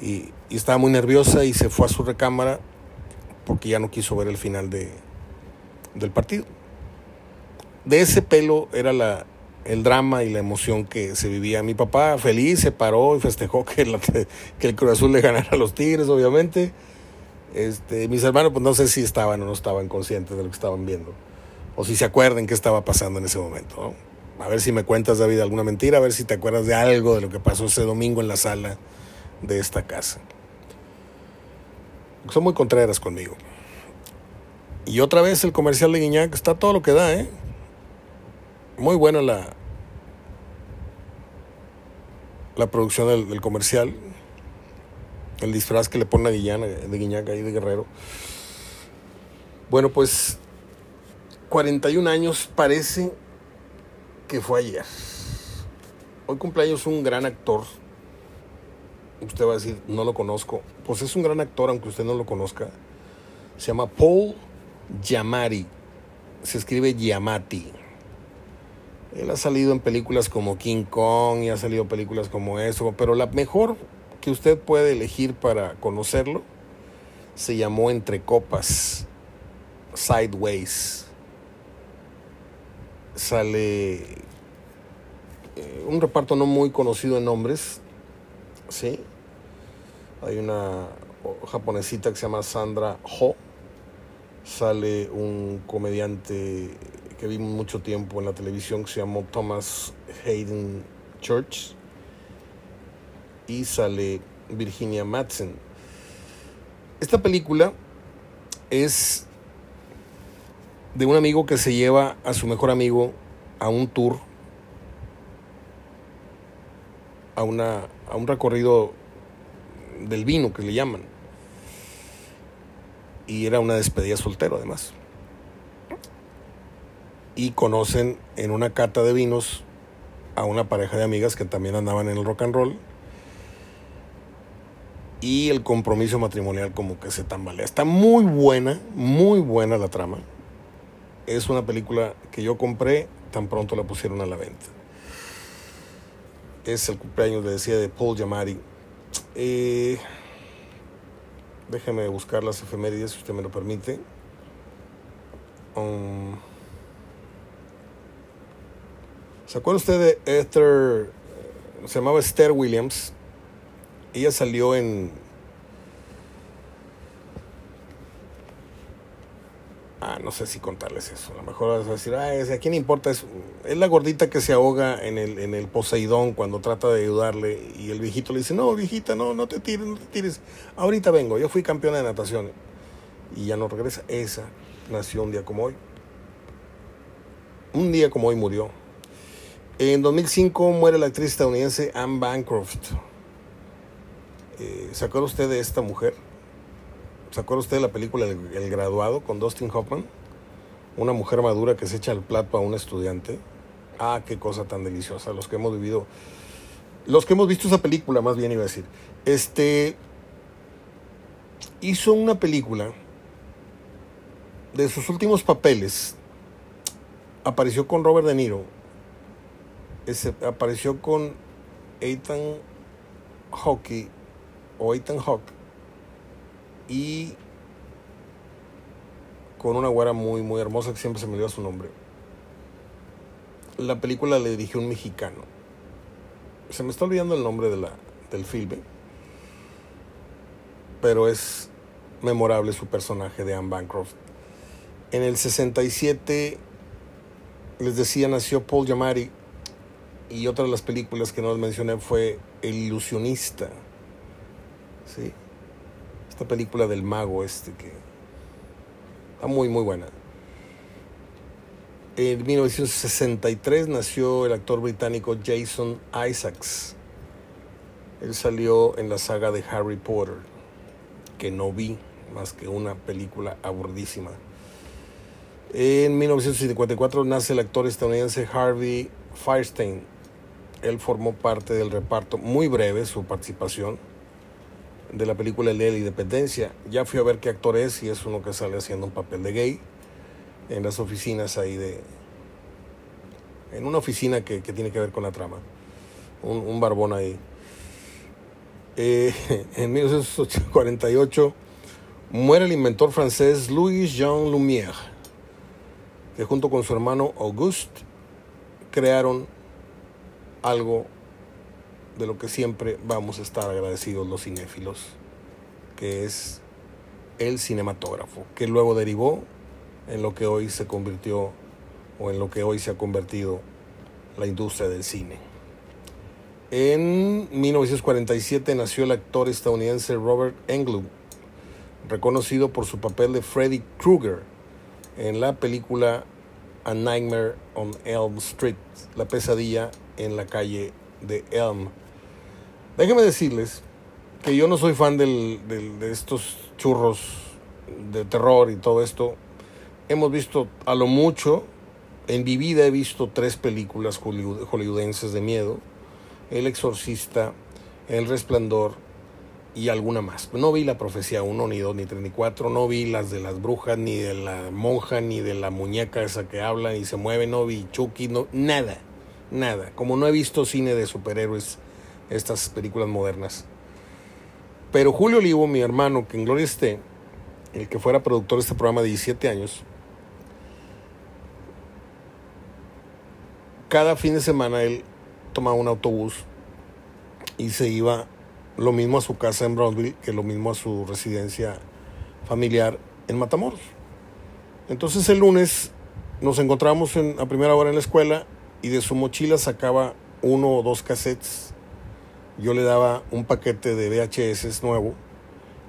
Y, y, estaba muy nerviosa y se fue a su recámara porque ya no quiso ver el final de, del partido. De ese pelo era la, el drama y la emoción que se vivía. Mi papá feliz se paró y festejó que, que el Cruz Azul le ganara a los Tigres, obviamente. Este, mis hermanos, pues no sé si estaban o no estaban conscientes de lo que estaban viendo. O si se acuerdan qué estaba pasando en ese momento. A ver si me cuentas, David, alguna mentira, a ver si te acuerdas de algo de lo que pasó ese domingo en la sala de esta casa. Son muy contreras conmigo. Y otra vez el comercial de Guiñac está todo lo que da, ¿eh? Muy buena la, la producción del, del comercial el disfraz que le pone a Guillana, de Guiñaca y de Guerrero. Bueno, pues 41 años parece que fue ayer. Hoy cumpleaños un gran actor. Usted va a decir, no lo conozco. Pues es un gran actor, aunque usted no lo conozca. Se llama Paul Giamatti. Se escribe Giamatti. Él ha salido en películas como King Kong y ha salido películas como eso, pero la mejor que usted puede elegir para conocerlo se llamó Entre Copas, Sideways. Sale eh, un reparto no muy conocido en nombres, ¿sí? Hay una japonesita que se llama Sandra Ho. Sale un comediante que vi mucho tiempo en la televisión que se llamó Thomas Hayden Church y sale Virginia Madsen. Esta película es de un amigo que se lleva a su mejor amigo a un tour, a, una, a un recorrido del vino que le llaman. Y era una despedida soltero además. Y conocen en una cata de vinos a una pareja de amigas que también andaban en el rock and roll. Y el compromiso matrimonial como que se tambalea. Está muy buena, muy buena la trama. Es una película que yo compré tan pronto la pusieron a la venta. Es el cumpleaños, le decía, de Paul Giamatti. Eh, déjeme buscar las efemérides, si usted me lo permite. Um, ¿Se acuerda usted de Esther? Se llamaba Esther Williams. Ella salió en Ah, no sé si contarles eso. A lo mejor vas a decir, ah, ¿a quién importa? Es, es la gordita que se ahoga en el, en el Poseidón cuando trata de ayudarle y el viejito le dice, no, viejita, no, no te tires, no te tires. Ahorita vengo, yo fui campeona de natación y ya no regresa. Esa nació un día como hoy. Un día como hoy murió. En 2005 muere la actriz estadounidense Anne Bancroft. Eh, ¿Se usted de esta mujer? ¿Se acuerda usted de la película El, Graduado con Dustin Hoffman? Una mujer madura que se echa el plato a un estudiante. Ah, qué cosa tan deliciosa. Los que hemos vivido, los que hemos visto esa película, más bien iba a decir. Este hizo una película de sus últimos papeles. Apareció con Robert De Niro. Apareció con Ethan Hawke o Ethan Hawke y con una güera muy, muy hermosa que siempre se me dio su nombre. La película le dirigió un mexicano. Se me está olvidando el nombre de la, del filme, pero es memorable su personaje de Anne Bancroft. En el 67, les decía, nació Paul Giamatti y otra de las películas que no les mencioné fue El ilusionista. ¿Sí? Película del mago este que está muy muy buena. En 1963 nació el actor británico Jason Isaacs. Él salió en la saga de Harry Potter, que no vi más que una película aburridísima. En 1954 nace el actor estadounidense Harvey Firestein. Él formó parte del reparto, muy breve su participación, de la película El Día de la Independencia. Ya fui a ver qué actor es y es uno que sale haciendo un papel de gay en las oficinas ahí de... En una oficina que, tiene que ver con la trama. Un, barbón ahí. Eh, en 1948 muere el inventor francés Louis Jean Lumière, que junto con su hermano Auguste crearon algo de lo que siempre vamos a estar agradecidos los cinéfilos, que es el cinematógrafo, que luego derivó en lo que hoy se convirtió o en lo que hoy se ha convertido la industria del cine. En 1947 nació el actor estadounidense Robert Englund, reconocido por su papel de Freddy Krueger en la película A Nightmare on Elm Street, la pesadilla en la calle de Elm, Déjenme decirles que yo no soy fan de estos churros de terror y todo esto. Hemos visto a lo mucho, en mi vida he visto tres películas hollywoodenses de miedo. El Exorcista, El Resplandor y alguna más. No vi la profecía 1, ni 2, ni 3, ni 4. No vi las de las brujas, ni de la monja, ni de la muñeca esa que habla y se mueve. No vi Chucky, no, nada, nada. Como no he visto cine de superhéroes estas películas modernas. Pero Julio Olivo, mi hermano, que en Gloria esté, el que fuera productor de este programa de 17 años, cada fin de semana él tomaba un autobús y se iba lo mismo a su casa en Brownsville que lo mismo a su residencia familiar en Matamoros. Entonces el lunes nos encontramos en, a primera hora en la escuela y de su mochila sacaba uno o dos cassettes yo le daba un paquete de VHS nuevo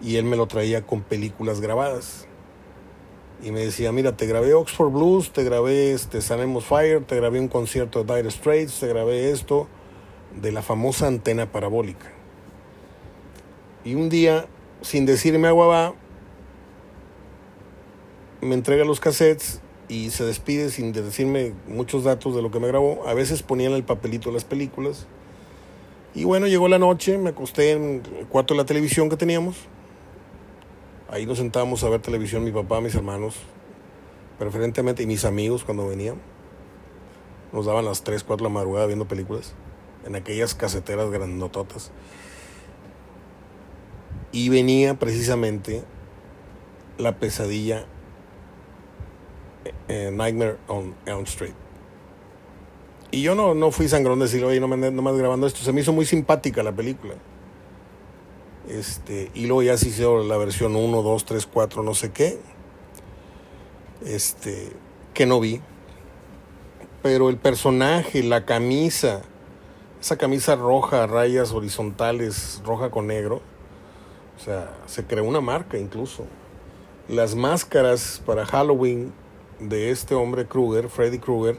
y él me lo traía con películas grabadas. Y me decía, mira, te grabé Oxford Blues, te grabé este, Sanemos Fire, te grabé un concierto de Dire Straits, te grabé esto de la famosa antena parabólica. Y un día, sin decirme agua va, me entrega los cassettes y se despide sin decirme muchos datos de lo que me grabó. A veces ponían el papelito de las películas. Y bueno, llegó la noche, me acosté en el cuarto de la televisión que teníamos. Ahí nos sentábamos a ver televisión, mi papá, mis hermanos, preferentemente, y mis amigos cuando venían. Nos daban las 3, 4 de la madrugada viendo películas en aquellas caseteras grandototas. Y venía precisamente la pesadilla eh, Nightmare on Elm Street. Y yo no, no fui sangrón de decir, oye, no me nomás grabando esto. Se me hizo muy simpática la película. Este, y luego ya se hizo la versión 1, 2, 3, 4, no sé qué. Este, que no vi. Pero el personaje, la camisa, esa camisa roja, rayas horizontales, roja con negro. O sea, se creó una marca incluso. Las máscaras para Halloween de este hombre Krueger, Freddy Krueger,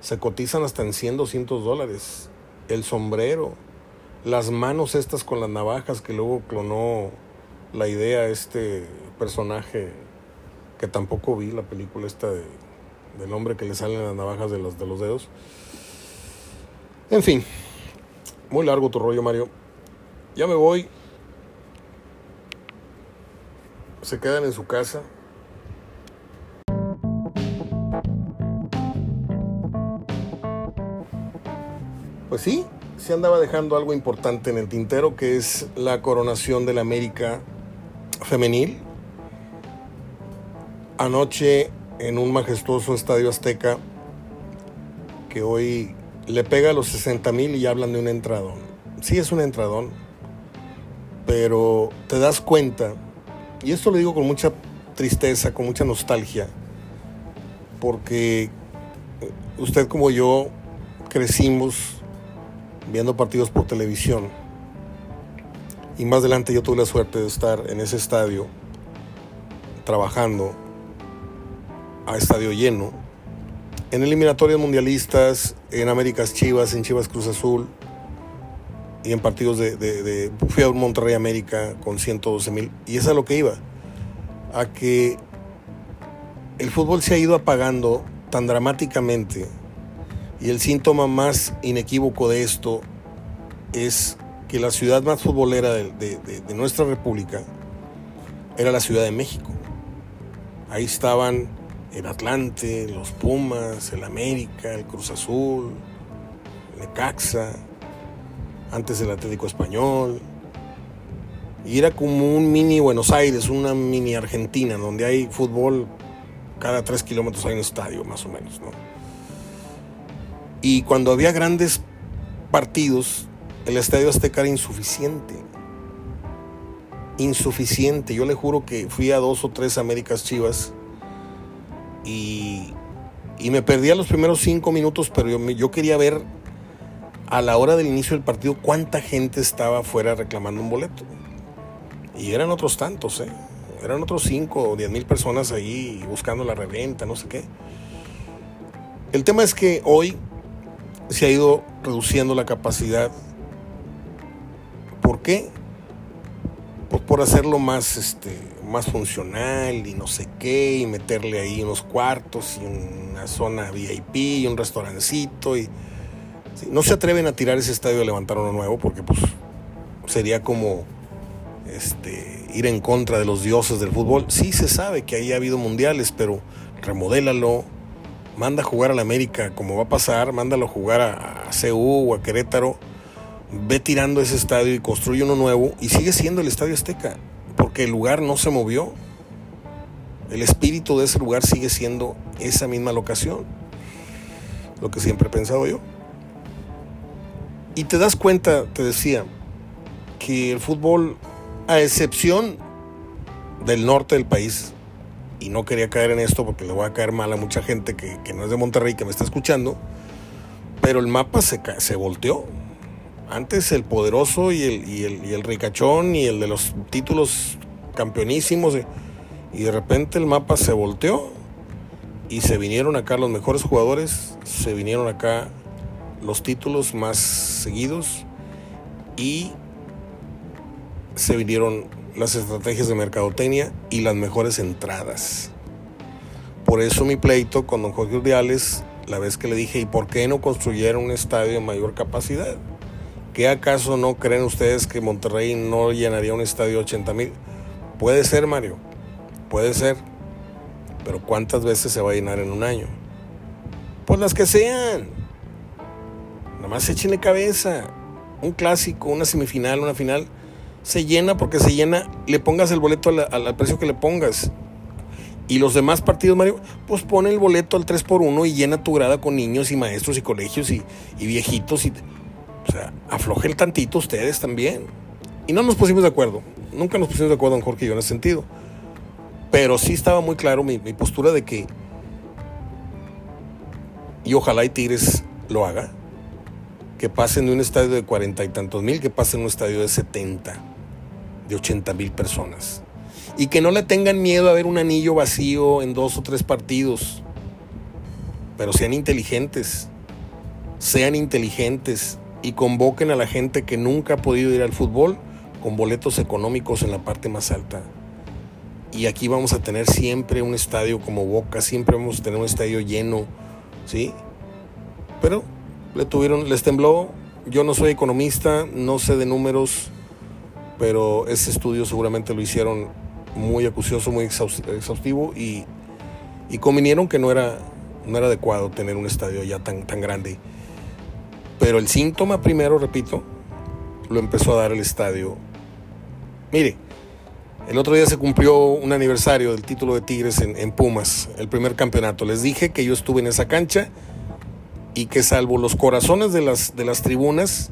se cotizan hasta en 100, 200 dólares. El sombrero, las manos estas con las navajas que luego clonó la idea este personaje que tampoco vi la película esta de, del hombre que le salen las navajas de los, de los dedos. En fin, muy largo tu rollo Mario. Ya me voy. Se quedan en su casa. Pues sí, se andaba dejando algo importante en el tintero, que es la coronación de la América femenil. Anoche en un majestuoso estadio azteca que hoy le pega a los 60 mil y hablan de un entradón. Sí es un entradón, pero te das cuenta, y esto lo digo con mucha tristeza, con mucha nostalgia, porque usted como yo crecimos viendo partidos por televisión. Y más adelante yo tuve la suerte de estar en ese estadio trabajando a estadio lleno en eliminatorias mundialistas, en Américas Chivas, en Chivas Cruz Azul y en partidos de, de, fui a Monterrey América con 112 mil y es a lo que iba a que el fútbol se ha ido apagando tan dramáticamente y el síntoma más inequívoco de esto es que la ciudad más futbolera de, nuestra república era la Ciudad de México. Ahí estaban el Atlante, los Pumas, el América, el Cruz Azul, el Necaxa, antes el Atlético Español. Y era como un mini Buenos Aires, una mini Argentina, donde hay fútbol cada tres kilómetros hay un estadio, más o menos, ¿no? Y cuando había grandes partidos, el estadio Azteca era insuficiente. Insuficiente. Yo le juro que fui a dos o tres Américas Chivas y, me perdía los primeros cinco minutos, pero yo, quería ver a la hora del inicio del partido cuánta gente estaba afuera reclamando un boleto. Y eran otros tantos, ¿eh? Eran otros cinco o diez mil personas ahí buscando la reventa, no sé qué. El tema es que hoy se ha ido reduciendo la capacidad. ¿Por qué? Pues por hacerlo más, este, más funcional y no sé qué, y meterle ahí unos cuartos y una zona VIP y un restaurancito. Y, no se atreven a tirar ese estadio y levantar uno nuevo porque pues sería como este, ir en contra de los dioses del fútbol. Sí se sabe que ahí ha habido mundiales, pero remodélalo, manda a jugar a la América, como va a pasar, mándalo a jugar a, a CU o a Querétaro, ve tirando ese estadio y construye uno nuevo y sigue siendo el Estadio Azteca, porque el lugar no se movió. El espíritu de ese lugar sigue siendo esa misma locación, lo que siempre he pensado yo. Y te das cuenta, te decía, que el fútbol, a excepción del norte del país, y no quería caer en esto porque le voy a caer mal a mucha gente que, no es de Monterrey que me está escuchando, pero el mapa se, se volteó. Antes el poderoso y el, y el, y el ricachón y el de los títulos campeonísimos. Y de repente el mapa se volteó y se vinieron acá los mejores jugadores, se vinieron acá los títulos más seguidos y se vinieron las estrategias de mercadotecnia y las mejores entradas. Por eso mi pleito con don Jorge Urdiales, la vez que le dije, ¿y por qué no construyeron un estadio de mayor capacidad? ¿Qué acaso no creen ustedes que Monterrey no llenaría un estadio de 80 mil? Puede ser, Mario, puede ser. Pero ¿cuántas veces se va a llenar en un año? Pues las que sean. Nada más échenle cabeza. Un clásico, una semifinal, una final. Se llena porque se llena. Le pongas el boleto al, precio que le pongas. Y los demás partidos, Mario, pues pone el boleto al 3x1 y llena tu grada con niños y maestros y colegios y, y viejitos. Y, o sea, afloje el tantito ustedes también. Y no nos pusimos de acuerdo. Nunca nos pusimos de acuerdo, Jorge y yo, en ese sentido. Pero sí estaba muy claro mi, postura de que, y ojalá y Tigres lo haga, que pasen de un estadio de cuarenta y tantos mil, que pasen de un estadio de setenta, de ochenta mil personas. Y que no le tengan miedo a ver un anillo vacío en dos o tres partidos. Pero sean inteligentes, sean inteligentes y convoquen a la gente que nunca ha podido ir al fútbol con boletos económicos en la parte más alta y aquí vamos a tener siempre un estadio como Boca, siempre vamos a tener un estadio lleno, ¿sí? Pero le tuvieron, les tembló. Yo no soy economista, no sé de números, pero ese estudio seguramente lo hicieron muy acucioso, muy exhaustivo y, y convinieron que no era, no era adecuado tener un estadio ya tan, tan grande. Pero el síntoma primero, repito, lo empezó a dar el estadio. Mire, el otro día se cumplió un aniversario del título de Tigres en, Pumas, el primer campeonato. Les dije que yo estuve en esa cancha y que salvo los corazones de las, de las tribunas,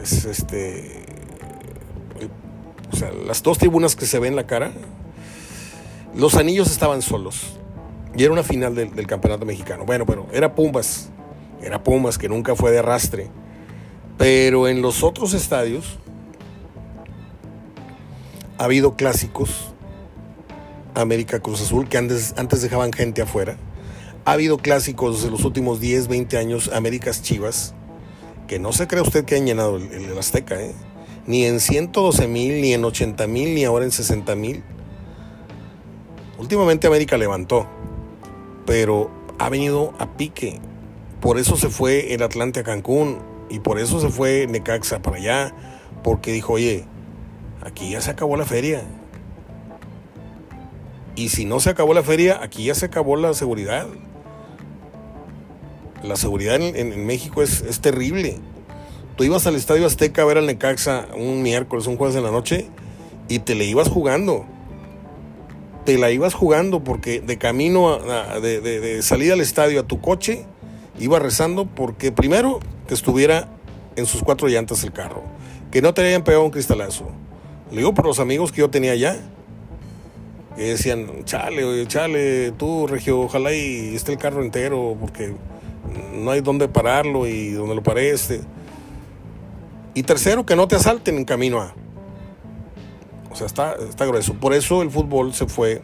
este, o sea, las dos tribunas que se ven en la cara, los anillos estaban solos. Y era una final del, del campeonato mexicano. Bueno, pero era Pumas, era Pumas que nunca fue de arrastre. Pero en los otros estadios, ha habido clásicos, América Cruz Azul, que antes, antes dejaban gente afuera. Ha habido clásicos de los últimos 10, 20 años, Américas Chivas, que no se cree usted que han llenado el, Azteca, ¿eh? Ni en 112 mil, ni en 80 mil, ni ahora en 60 mil. Últimamente América levantó, pero ha venido a pique. Por eso se fue el Atlante a Cancún y por eso se fue Necaxa para allá, porque dijo, oye, aquí ya se acabó la feria. Y si no se acabó la feria, aquí ya se acabó la seguridad. La seguridad en, México es, es, terrible. Tú ibas al Estadio Azteca a ver al Necaxa un miércoles, un jueves en la noche, y te le ibas jugando. Te la ibas jugando porque de camino, de, de salida al estadio a tu coche, iba rezando porque primero que estuviera en sus cuatro llantas el carro, que no te hayan pegado un cristalazo, le digo por los amigos que yo tenía allá. Que decían, chale, oye, chale, tú, Regio, ojalá y esté el carro entero, porque no hay dónde pararlo y donde lo pare este. Y tercero, que no te asalten en camino a. O sea, está, está grueso. Por eso el fútbol se fue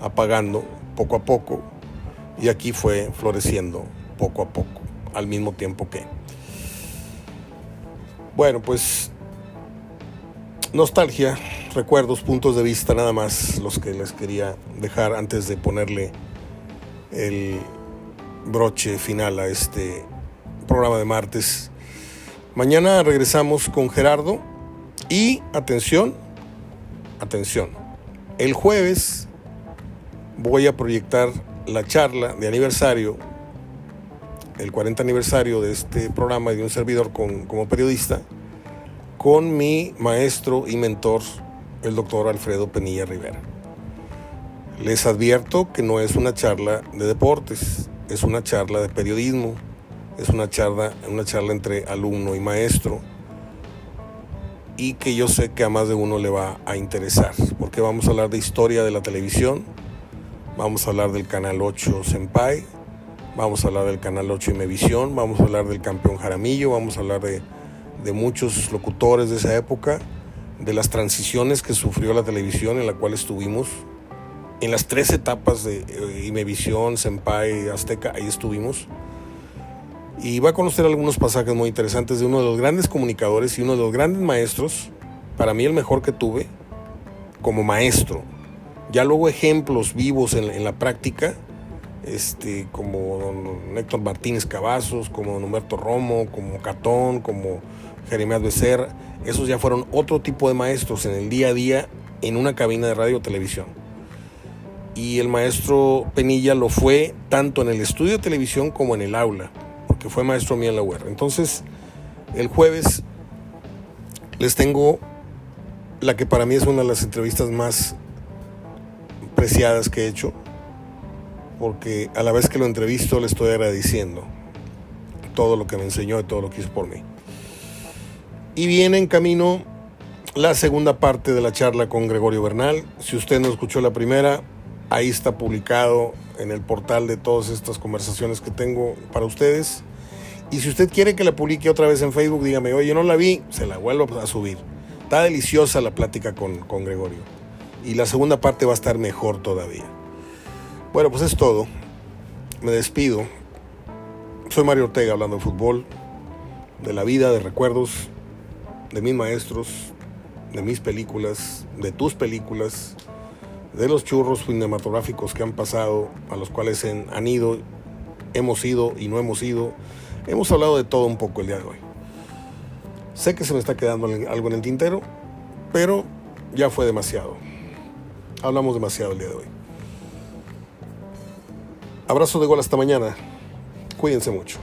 apagando poco a poco y aquí fue floreciendo poco a poco, al mismo tiempo que. Bueno, pues nostalgia, recuerdos, puntos de vista, nada más los que les quería dejar antes de ponerle el broche final a este programa de martes. Mañana regresamos con Gerardo y atención, atención, el jueves voy a proyectar la charla de aniversario, el 40 aniversario de este programa y de un servidor con, como periodista con mi maestro y mentor, el doctor Alfredo Penilla Rivera. Les advierto que no es una charla de deportes, es una charla de periodismo, es una charla, una charla entre alumno y maestro y que yo sé que a más de uno le va a interesar, porque vamos a hablar de historia de la televisión, vamos a hablar del Canal 8 Senpai, vamos a hablar del Canal 8 Imevisión, vamos a hablar del campeón Jaramillo, vamos a hablar de de muchos locutores de esa época, de las transiciones que sufrió la televisión en la cual estuvimos. En las tres etapas de eh, Imevisión, Senpai, Azteca, ahí estuvimos. Y va a conocer algunos pasajes muy interesantes de uno de los grandes comunicadores y uno de los grandes maestros, para mí el mejor que tuve, como maestro. Ya luego ejemplos vivos en, la práctica, este, como don Héctor Martínez Cavazos, como don Humberto Romo, como Catón, como Jeremías Becerra, esos ya fueron otro tipo de maestros en el día a día en una cabina de radio o televisión. Y el maestro Penilla lo fue tanto en el estudio de televisión como en el aula, porque fue maestro mío en la UER. Entonces, el jueves les tengo la que para mí es una de las entrevistas más preciadas que he hecho, porque a la vez que lo entrevisto le estoy agradeciendo todo lo que me enseñó y todo lo que hizo por mí. Y viene en camino la segunda parte de la charla con Gregorio Bernal. Si usted no escuchó la primera, ahí está publicado en el portal de todas estas conversaciones que tengo para ustedes. Y si usted quiere que la publique otra vez en Facebook, dígame, oye, no la vi, se la vuelvo a subir. Está deliciosa la plática con, con Gregorio. Y la segunda parte va a estar mejor todavía. Bueno, pues es todo. Me despido. Soy Mario Ortega hablando de fútbol, de la vida, de recuerdos, de mis maestros, de mis películas, de tus películas, de los churros cinematográficos que han pasado, a los cuales han ido, hemos ido y no hemos ido. Hemos hablado de todo un poco el día de hoy. Sé que se me está quedando algo en el tintero, pero ya fue demasiado. Hablamos demasiado el día de hoy. Abrazo de gol hasta mañana. Cuídense mucho.